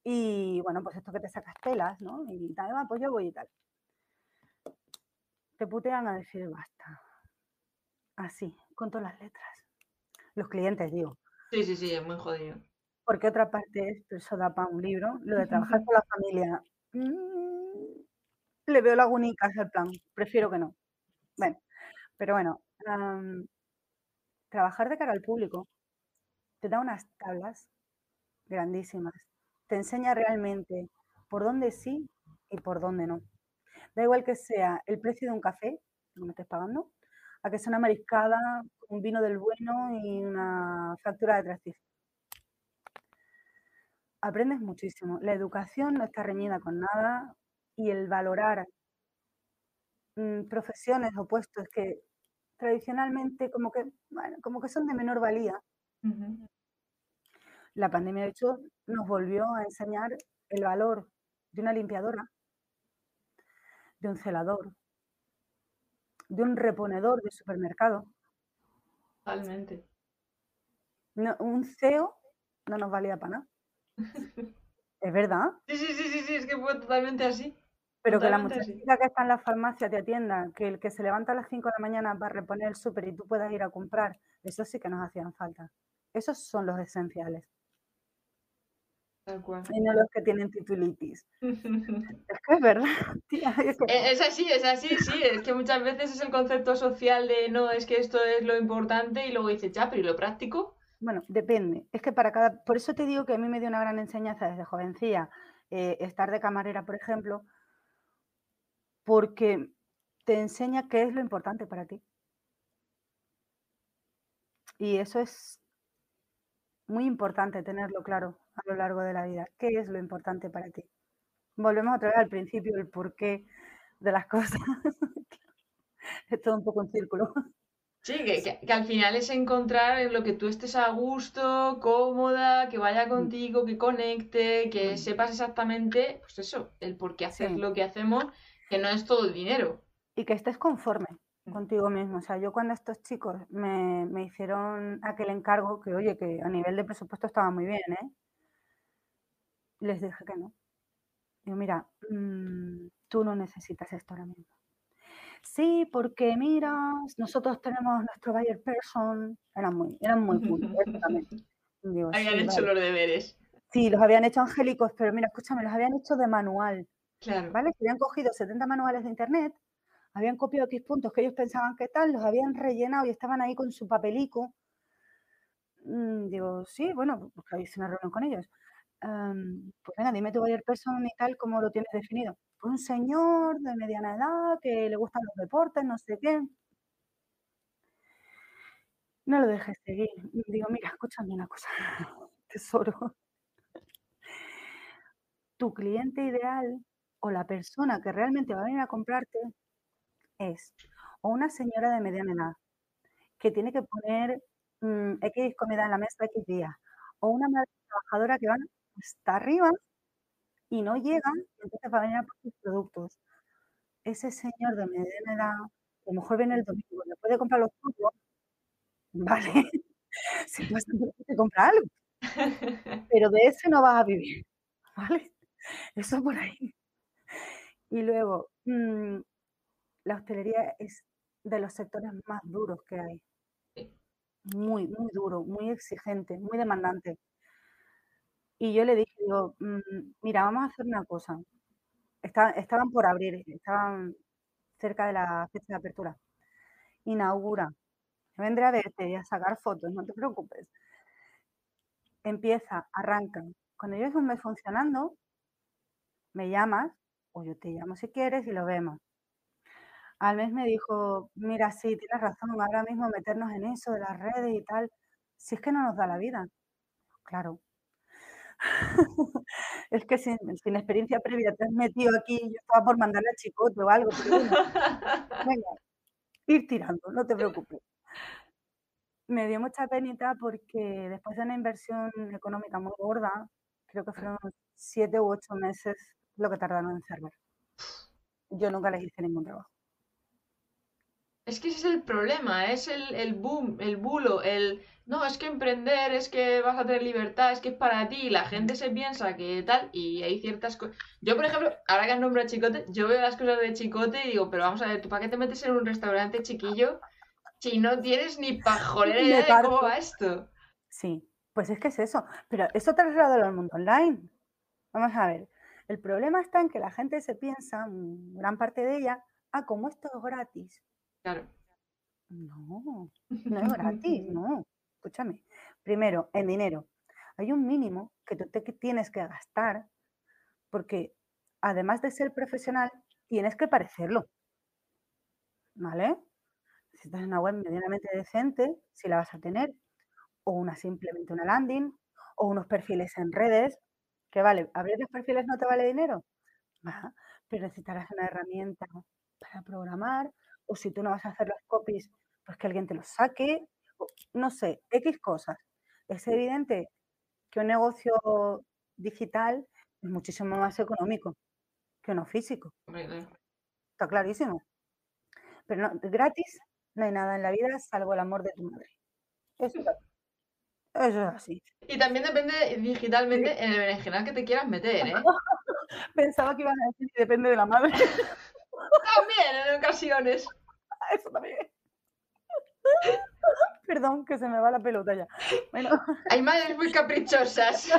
Y bueno, pues esto que te sacas telas, ¿no? Y tal, pues yo voy y tal te putean a decir basta. Así, con todas las letras. Los clientes, digo. Sí, sí, sí, es muy jodido. Porque otra parte es, pero eso da para un libro, lo de trabajar con la familia. Mm, le veo lagunicas al plan, prefiero que no. Bueno, pero bueno, trabajar de cara al público te da unas tablas grandísimas. Te enseña realmente por dónde sí y por dónde no. Da igual que sea el precio de un café, que me estés pagando, a que sea una mariscada, un vino del bueno y una factura de tres Aprendes muchísimo. La educación no está reñida con nada y el valorar mm, profesiones o puestos que tradicionalmente como que, como que son de menor valía. La pandemia, de hecho, nos volvió a enseñar el valor de una limpiadora, de un celador, de un reponedor de supermercado. Totalmente. un CEO no nos valía para nada. ¿Es verdad? Sí, sí, sí, sí, sí, es que fue totalmente así. Pero que la muchacha que está en la farmacia te atienda, que el que se levanta a las 5 de la mañana para reponer el súper y tú puedas ir a comprar, eso sí que nos hacían falta. Esos son los esenciales. Y no los que tienen titulitis. es que es verdad, e, Es, así, es así, sí. Es que muchas veces es el concepto social de no, es que esto es lo importante y luego dices, ya, pero ¿y lo práctico? Bueno, depende. Es que para cada. Por eso te digo que a mí me dio una gran enseñanza desde jovencía eh, estar de camarera, por ejemplo, porque te enseña qué es lo importante para ti. Y eso es muy importante tenerlo claro a lo largo de la vida. ¿Qué es lo importante para ti? Volvemos otra vez al principio, el porqué de las cosas. es todo un poco un círculo. Sí, que, al final es encontrar en lo que tú estés a gusto, cómoda, que vaya mm. contigo, que conecte, que mm. sepas exactamente, pues eso, el por qué hacer lo que hacemos, que no es todo el dinero. Y que estés conforme mm. contigo mismo. O sea, yo cuando estos chicos me, me hicieron aquel encargo, que oye, que a nivel de presupuesto estaba muy bien, ¿eh? Les dije que no. Digo, mira, tú no necesitas esto ahora mismo sí, porque mira, nosotros tenemos nuestro buyer person, eran muy, eran muy cool, habían hecho los deberes. Sí, los habían hecho angélicos, pero mira, escúchame, los habían hecho de manual. Claro. ¿Vale? habían cogido 70 manuales de internet, habían copiado X puntos que ellos pensaban que tal, los habían rellenado y estaban ahí con su papelico. Mm, digo, sí, bueno, porque hice una reunión con ellos. pues venga, dime tu buyer person y tal, cómo lo tienes definido un señor de mediana edad que le gustan los deportes, no sé qué. No lo dejé seguir. Digo, mira, escúchame una cosa, tesoro. Tu cliente ideal o la persona que realmente va a venir a comprarte es o una señora de mediana edad que tiene que poner mm, X comida en la mesa X días, o una madre trabajadora que va hasta arriba y no llegan, entonces va a venir a por sus productos. Ese señor de mediana edad, a lo mejor viene el domingo, le puede comprar los productos, ¿vale? Si vas a comprar algo. Pero de ese no vas a vivir, ¿vale? Eso por ahí. Y luego, mm, la hostelería es de los sectores más duros que hay. Muy, muy duro, muy exigente, muy demandante. Y yo le dije, digo, mm, mira, vamos a hacer una cosa. estaban por abrir, estaban cerca de la fecha de apertura. Inaugura. Vendré a verte y a sacar fotos, no te preocupes. Empieza, arranca. Cuando lleves un mes funcionando, me llamas, o yo te llamo si quieres y lo vemos. Al mes me dijo, mira, sí, tienes razón, ahora mismo meternos en eso de las redes y tal, si es que no nos da la vida. Claro, es que sin, experiencia previa te has metido aquí, yo estaba por mandarle a Chicote o algo, venga, ir tirando, no te preocupes. Me dio mucha penita porque después de una inversión económica muy gorda, creo que fueron siete u ocho meses lo que tardaron en cerrar. Yo nunca les hice ningún trabajo. Es que ese es el problema, es el, el boom, el bulo, el no, es que emprender, es que vas a tener libertad, es que es para ti, la gente se piensa que tal, y hay ciertas cosas. Yo, por ejemplo, ahora que has nombrado Chicote, yo veo las cosas de Chicote y digo, pero vamos a ver, ¿tú para qué te metes en un restaurante chiquillo si no tienes ni pajolera idea de cómo va esto? Sí, pues es que es eso, pero eso trasladado al mundo online. Vamos a ver, el problema está en que la gente se piensa, gran parte de ella, ah, como esto es gratis. Claro. No, no es gratis, no escúchame, primero, en dinero. Hay un mínimo que tú te tienes que gastar porque además de ser profesional, tienes que parecerlo. ¿Vale? necesitas una web medianamente decente, si la vas a tener, o una simplemente una landing, o unos perfiles en redes, que vale, abrir los perfiles no te vale dinero, pero necesitarás una herramienta para programar, o si tú no vas a hacer los copies, pues que alguien te los saque, no sé, X cosas. Es evidente que un negocio digital es muchísimo más económico que uno físico. Está clarísimo. Pero no, gratis no hay nada en la vida salvo el amor de tu madre. Eso, es así. Y también depende digitalmente en el berenjenal que te quieras meter, ¿eh? Pensaba que iban a decir que depende de la madre. también, en ocasiones. Eso también. Perdón, que se me va la pelota ya. Bueno. Hay madres muy caprichosas.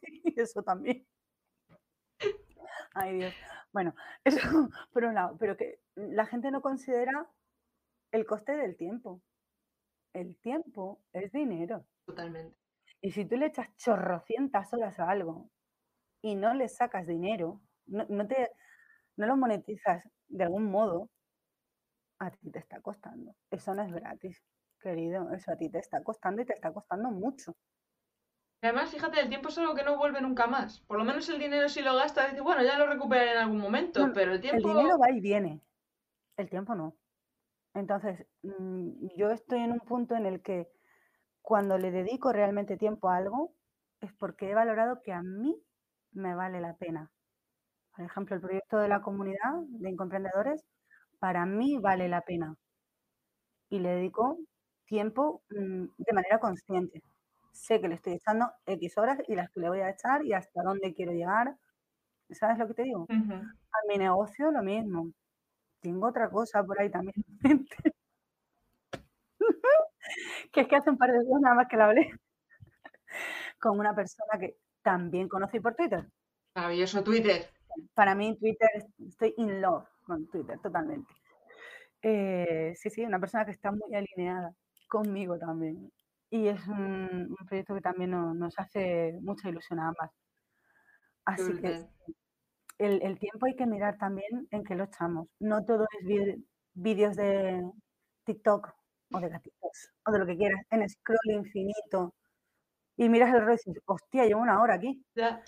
sí, eso también. Ay, Dios. Bueno, eso por un lado, pero que la gente no considera el coste del tiempo. El tiempo es dinero. Totalmente. Y si tú le echas chorrocientas horas a algo y no le sacas dinero, no, te, no lo monetizas de algún modo, a ti te está costando. Eso no es gratis, querido. Eso a ti te está costando y te está costando mucho. Además, fíjate, el tiempo es algo que no vuelve nunca más. Por lo menos el dinero si lo gastas, dices, bueno, ya lo recuperaré en algún momento, pero el tiempo... El dinero va y viene, el tiempo no. Entonces, mm, yo estoy en un punto en el que cuando le dedico realmente tiempo a algo, es porque he valorado que a mí me vale la pena. Por ejemplo, el proyecto de la comunidad de incomprendedores, para mí vale la pena. Y le dedico tiempo mm, de manera consciente sé que le estoy echando X horas y las que le voy a echar y hasta dónde quiero llegar. ¿Sabes lo que te digo? A mi negocio lo mismo. Tengo otra cosa por ahí también. que es que hace un par de días nada más que la hablé con una persona que también conocí por Twitter. Maravilloso Twitter. Para mí Twitter, estoy in love con Twitter totalmente. Eh, sí, sí, una persona que está muy alineada conmigo también. Y es un, proyecto que también nos hace mucha ilusión a ambas. Así que el, tiempo hay que mirar también en qué lo echamos. No todo es vídeos de TikTok o de gatitos o de lo que quieras, en scroll infinito. Y miras el reloj y dices, hostia, llevo una hora aquí. Ya.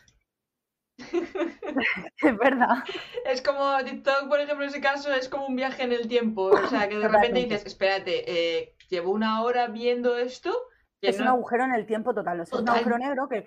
es verdad. Es como TikTok, por ejemplo, en ese caso, es como un viaje en el tiempo. O sea, que de repente dices, espérate, eh, llevo una hora viendo esto es un agujero en el tiempo total, es un agujero negro que...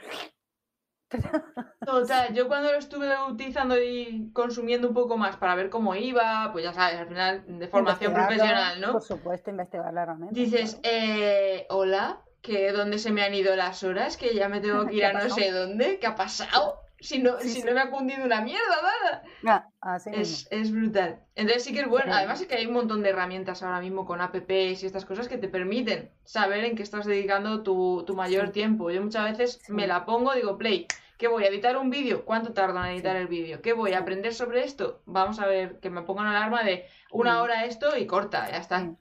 Total, yo cuando lo estuve utilizando y consumiendo un poco más para ver cómo iba, pues ya sabes, al final de formación profesional, ¿no? Por supuesto, investigarla realmente. Dices, eh, hola, que dónde se me han ido las horas, que ya me tengo que ir a no sé dónde, ¿qué ha pasado? si no, si no me ha cundido una mierda, nada. es, es, brutal. Entonces sí que es bueno. Además es que hay un montón de herramientas ahora mismo con apps y estas cosas que te permiten saber en qué estás dedicando tu, mayor tiempo. Yo muchas veces me la pongo, digo, play, ¿qué voy a editar un vídeo? ¿Cuánto tarda en editar el vídeo? ¿Qué voy a aprender sobre esto? Vamos a ver, que me ponga una alarma de una hora esto y corta, ya está.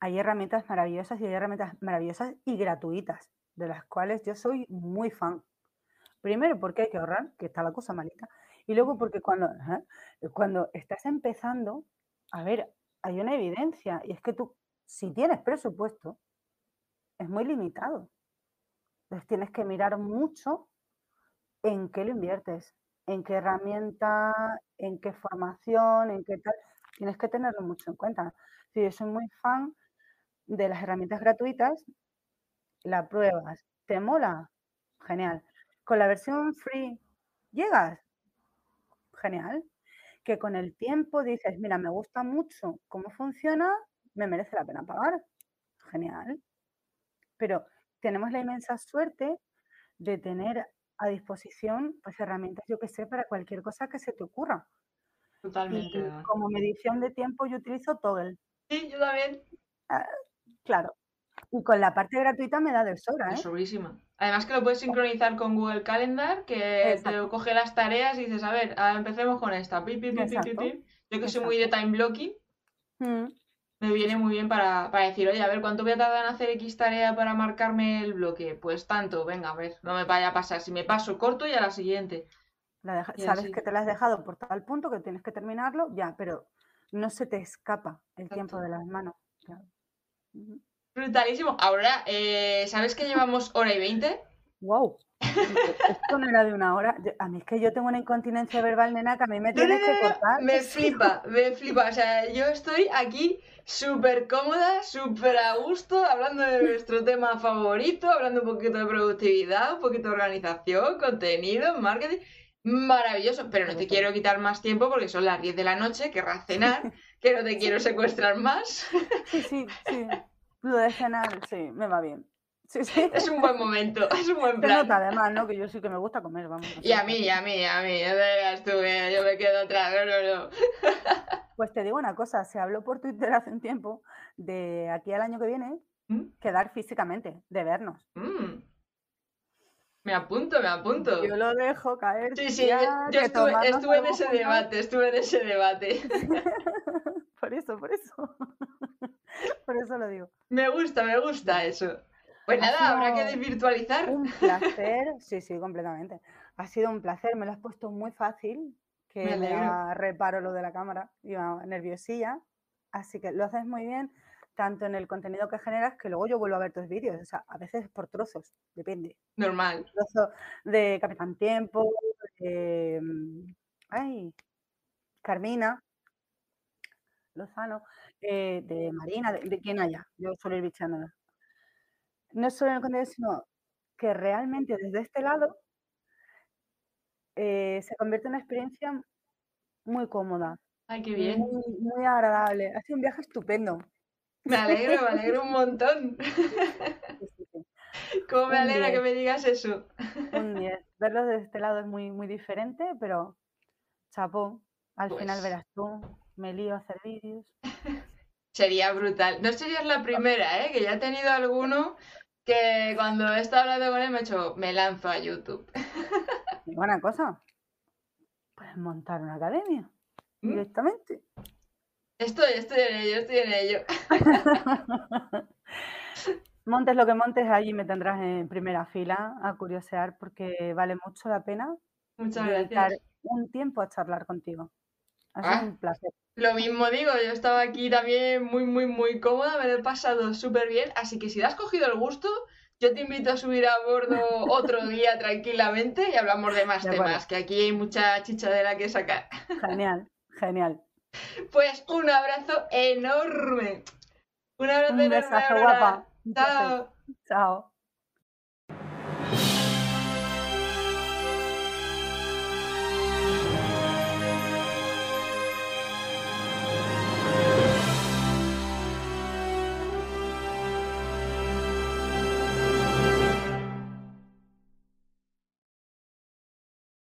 Hay herramientas maravillosas y hay herramientas maravillosas y gratuitas, de las cuales yo soy muy fan. Primero porque hay que ahorrar, que está la cosa malita. Y luego porque cuando, cuando estás empezando, a ver, hay una evidencia y es que tú, si tienes presupuesto, es muy limitado. Entonces tienes que mirar mucho en qué lo inviertes, en qué herramienta, en qué formación, en qué tal. Tienes que tenerlo mucho en cuenta. Si yo soy muy fan de las herramientas gratuitas, la pruebas, ¿te mola? Genial. Con la versión free, llegas. Genial. Que con el tiempo dices, mira, me gusta mucho cómo funciona, me merece la pena pagar. Genial. Pero tenemos la inmensa suerte de tener a disposición pues herramientas, yo que sé, para cualquier cosa que se te ocurra. Totalmente. como medición de tiempo yo utilizo Toggle. Sí, yo también. Ah, claro. Y con la parte gratuita me da de sobra, ¿eh? Es sobrísima. Además que lo puedes sincronizar con Google Calendar, que te coge las tareas y dices, a ver, empecemos con esta. Yo que soy muy de time blocking, mm. Me viene muy bien para, decir, oye, a ver, ¿cuánto voy a tardar en hacer X tarea para marcarme el bloque? Pues tanto, venga, a ver, no me vaya a pasar. Si me paso, corto y a la siguiente. sabes que te la has dejado por tal punto que tienes que terminarlo, ya, pero no se te escapa el tiempo de las manos. Brutalísimo. Ahora, eh, ¿sabes que llevamos hora y veinte? ¡Wow! Esto no era de una hora. A mí es que yo tengo una incontinencia verbal, nena, que a mí me tienes que cortar. Me flipa, me flipa. O sea, yo estoy aquí súper cómoda, súper a gusto, hablando de nuestro tema favorito, hablando un poquito de productividad, un poquito de organización, contenido, marketing. Maravilloso, pero no te quiero quitar más tiempo porque son las 10 de la noche, querrás cenar, que no te quiero secuestrar más. Sí, sí, sí. Lo de cenar, sí, me va bien. Sí, sí. Es un buen momento, es un buen plan. Se nota además, ¿no? Que yo sí que me gusta comer, vamos. Y a mí, y a mí, a mí, no veas tú, yo me quedo atrás, no, no, no. Pues te digo una cosa, se habló por Twitter hace un tiempo de aquí al año que viene ¿Mm? quedar físicamente, de vernos. Mm. Me apunto, me apunto. Yo lo dejo caer. Sí, sí, yo, estuve, estuve en ese debate, estuve en ese debate. por eso, por eso. por eso lo digo. Me gusta, me gusta eso. Pues nada, habrá que desvirtualizar. Un placer, sí, sí, completamente. Ha sido un placer, me lo has puesto muy fácil, que me reparo lo de la cámara, iba nerviosilla, así que lo haces muy bien, tanto en el contenido que generas, que luego yo vuelvo a ver tus vídeos, o sea, a veces por trozos, depende. Normal. Trozo de Capitán Tiempo, de... Ay, Carmina, Lozano, eh, de Marina, de, de, quien haya, yo suelo ir bichándola. No solo en el contenido, sino que realmente desde este lado eh, se convierte en una experiencia muy cómoda. Ay, qué bien. Muy, agradable. Ha sido un viaje estupendo. Me alegro, me alegro un montón. ¿Cómo me alegra que me digas eso? Un 10. Verlo desde este lado es muy, muy diferente, pero chapo, al final pues verás tú, me lío a hacer vídeos. Sería brutal. No serías la primera, ¿eh? Que ya he tenido alguno que cuando he estado hablando con él me he hecho, me lanzo a YouTube. buena cosa. Puedes montar una academia ¿Mm? directamente. Estoy, estoy en ello, estoy en ello. montes lo que montes, allí me tendrás en primera fila a curiosear porque vale mucho la pena Muchas gracias. un tiempo a charlar contigo. Ha sido ah, un placer. Lo mismo digo, yo estaba aquí también muy, muy, muy cómoda, me lo he pasado súper bien, así que si te has cogido el gusto, yo te invito a subir a bordo otro día tranquilamente y hablamos de más temas, que aquí hay mucha chichadera que sacar. Genial, genial. Pues un abrazo enorme. Un abrazo un enorme. guapa. Chao. Chao.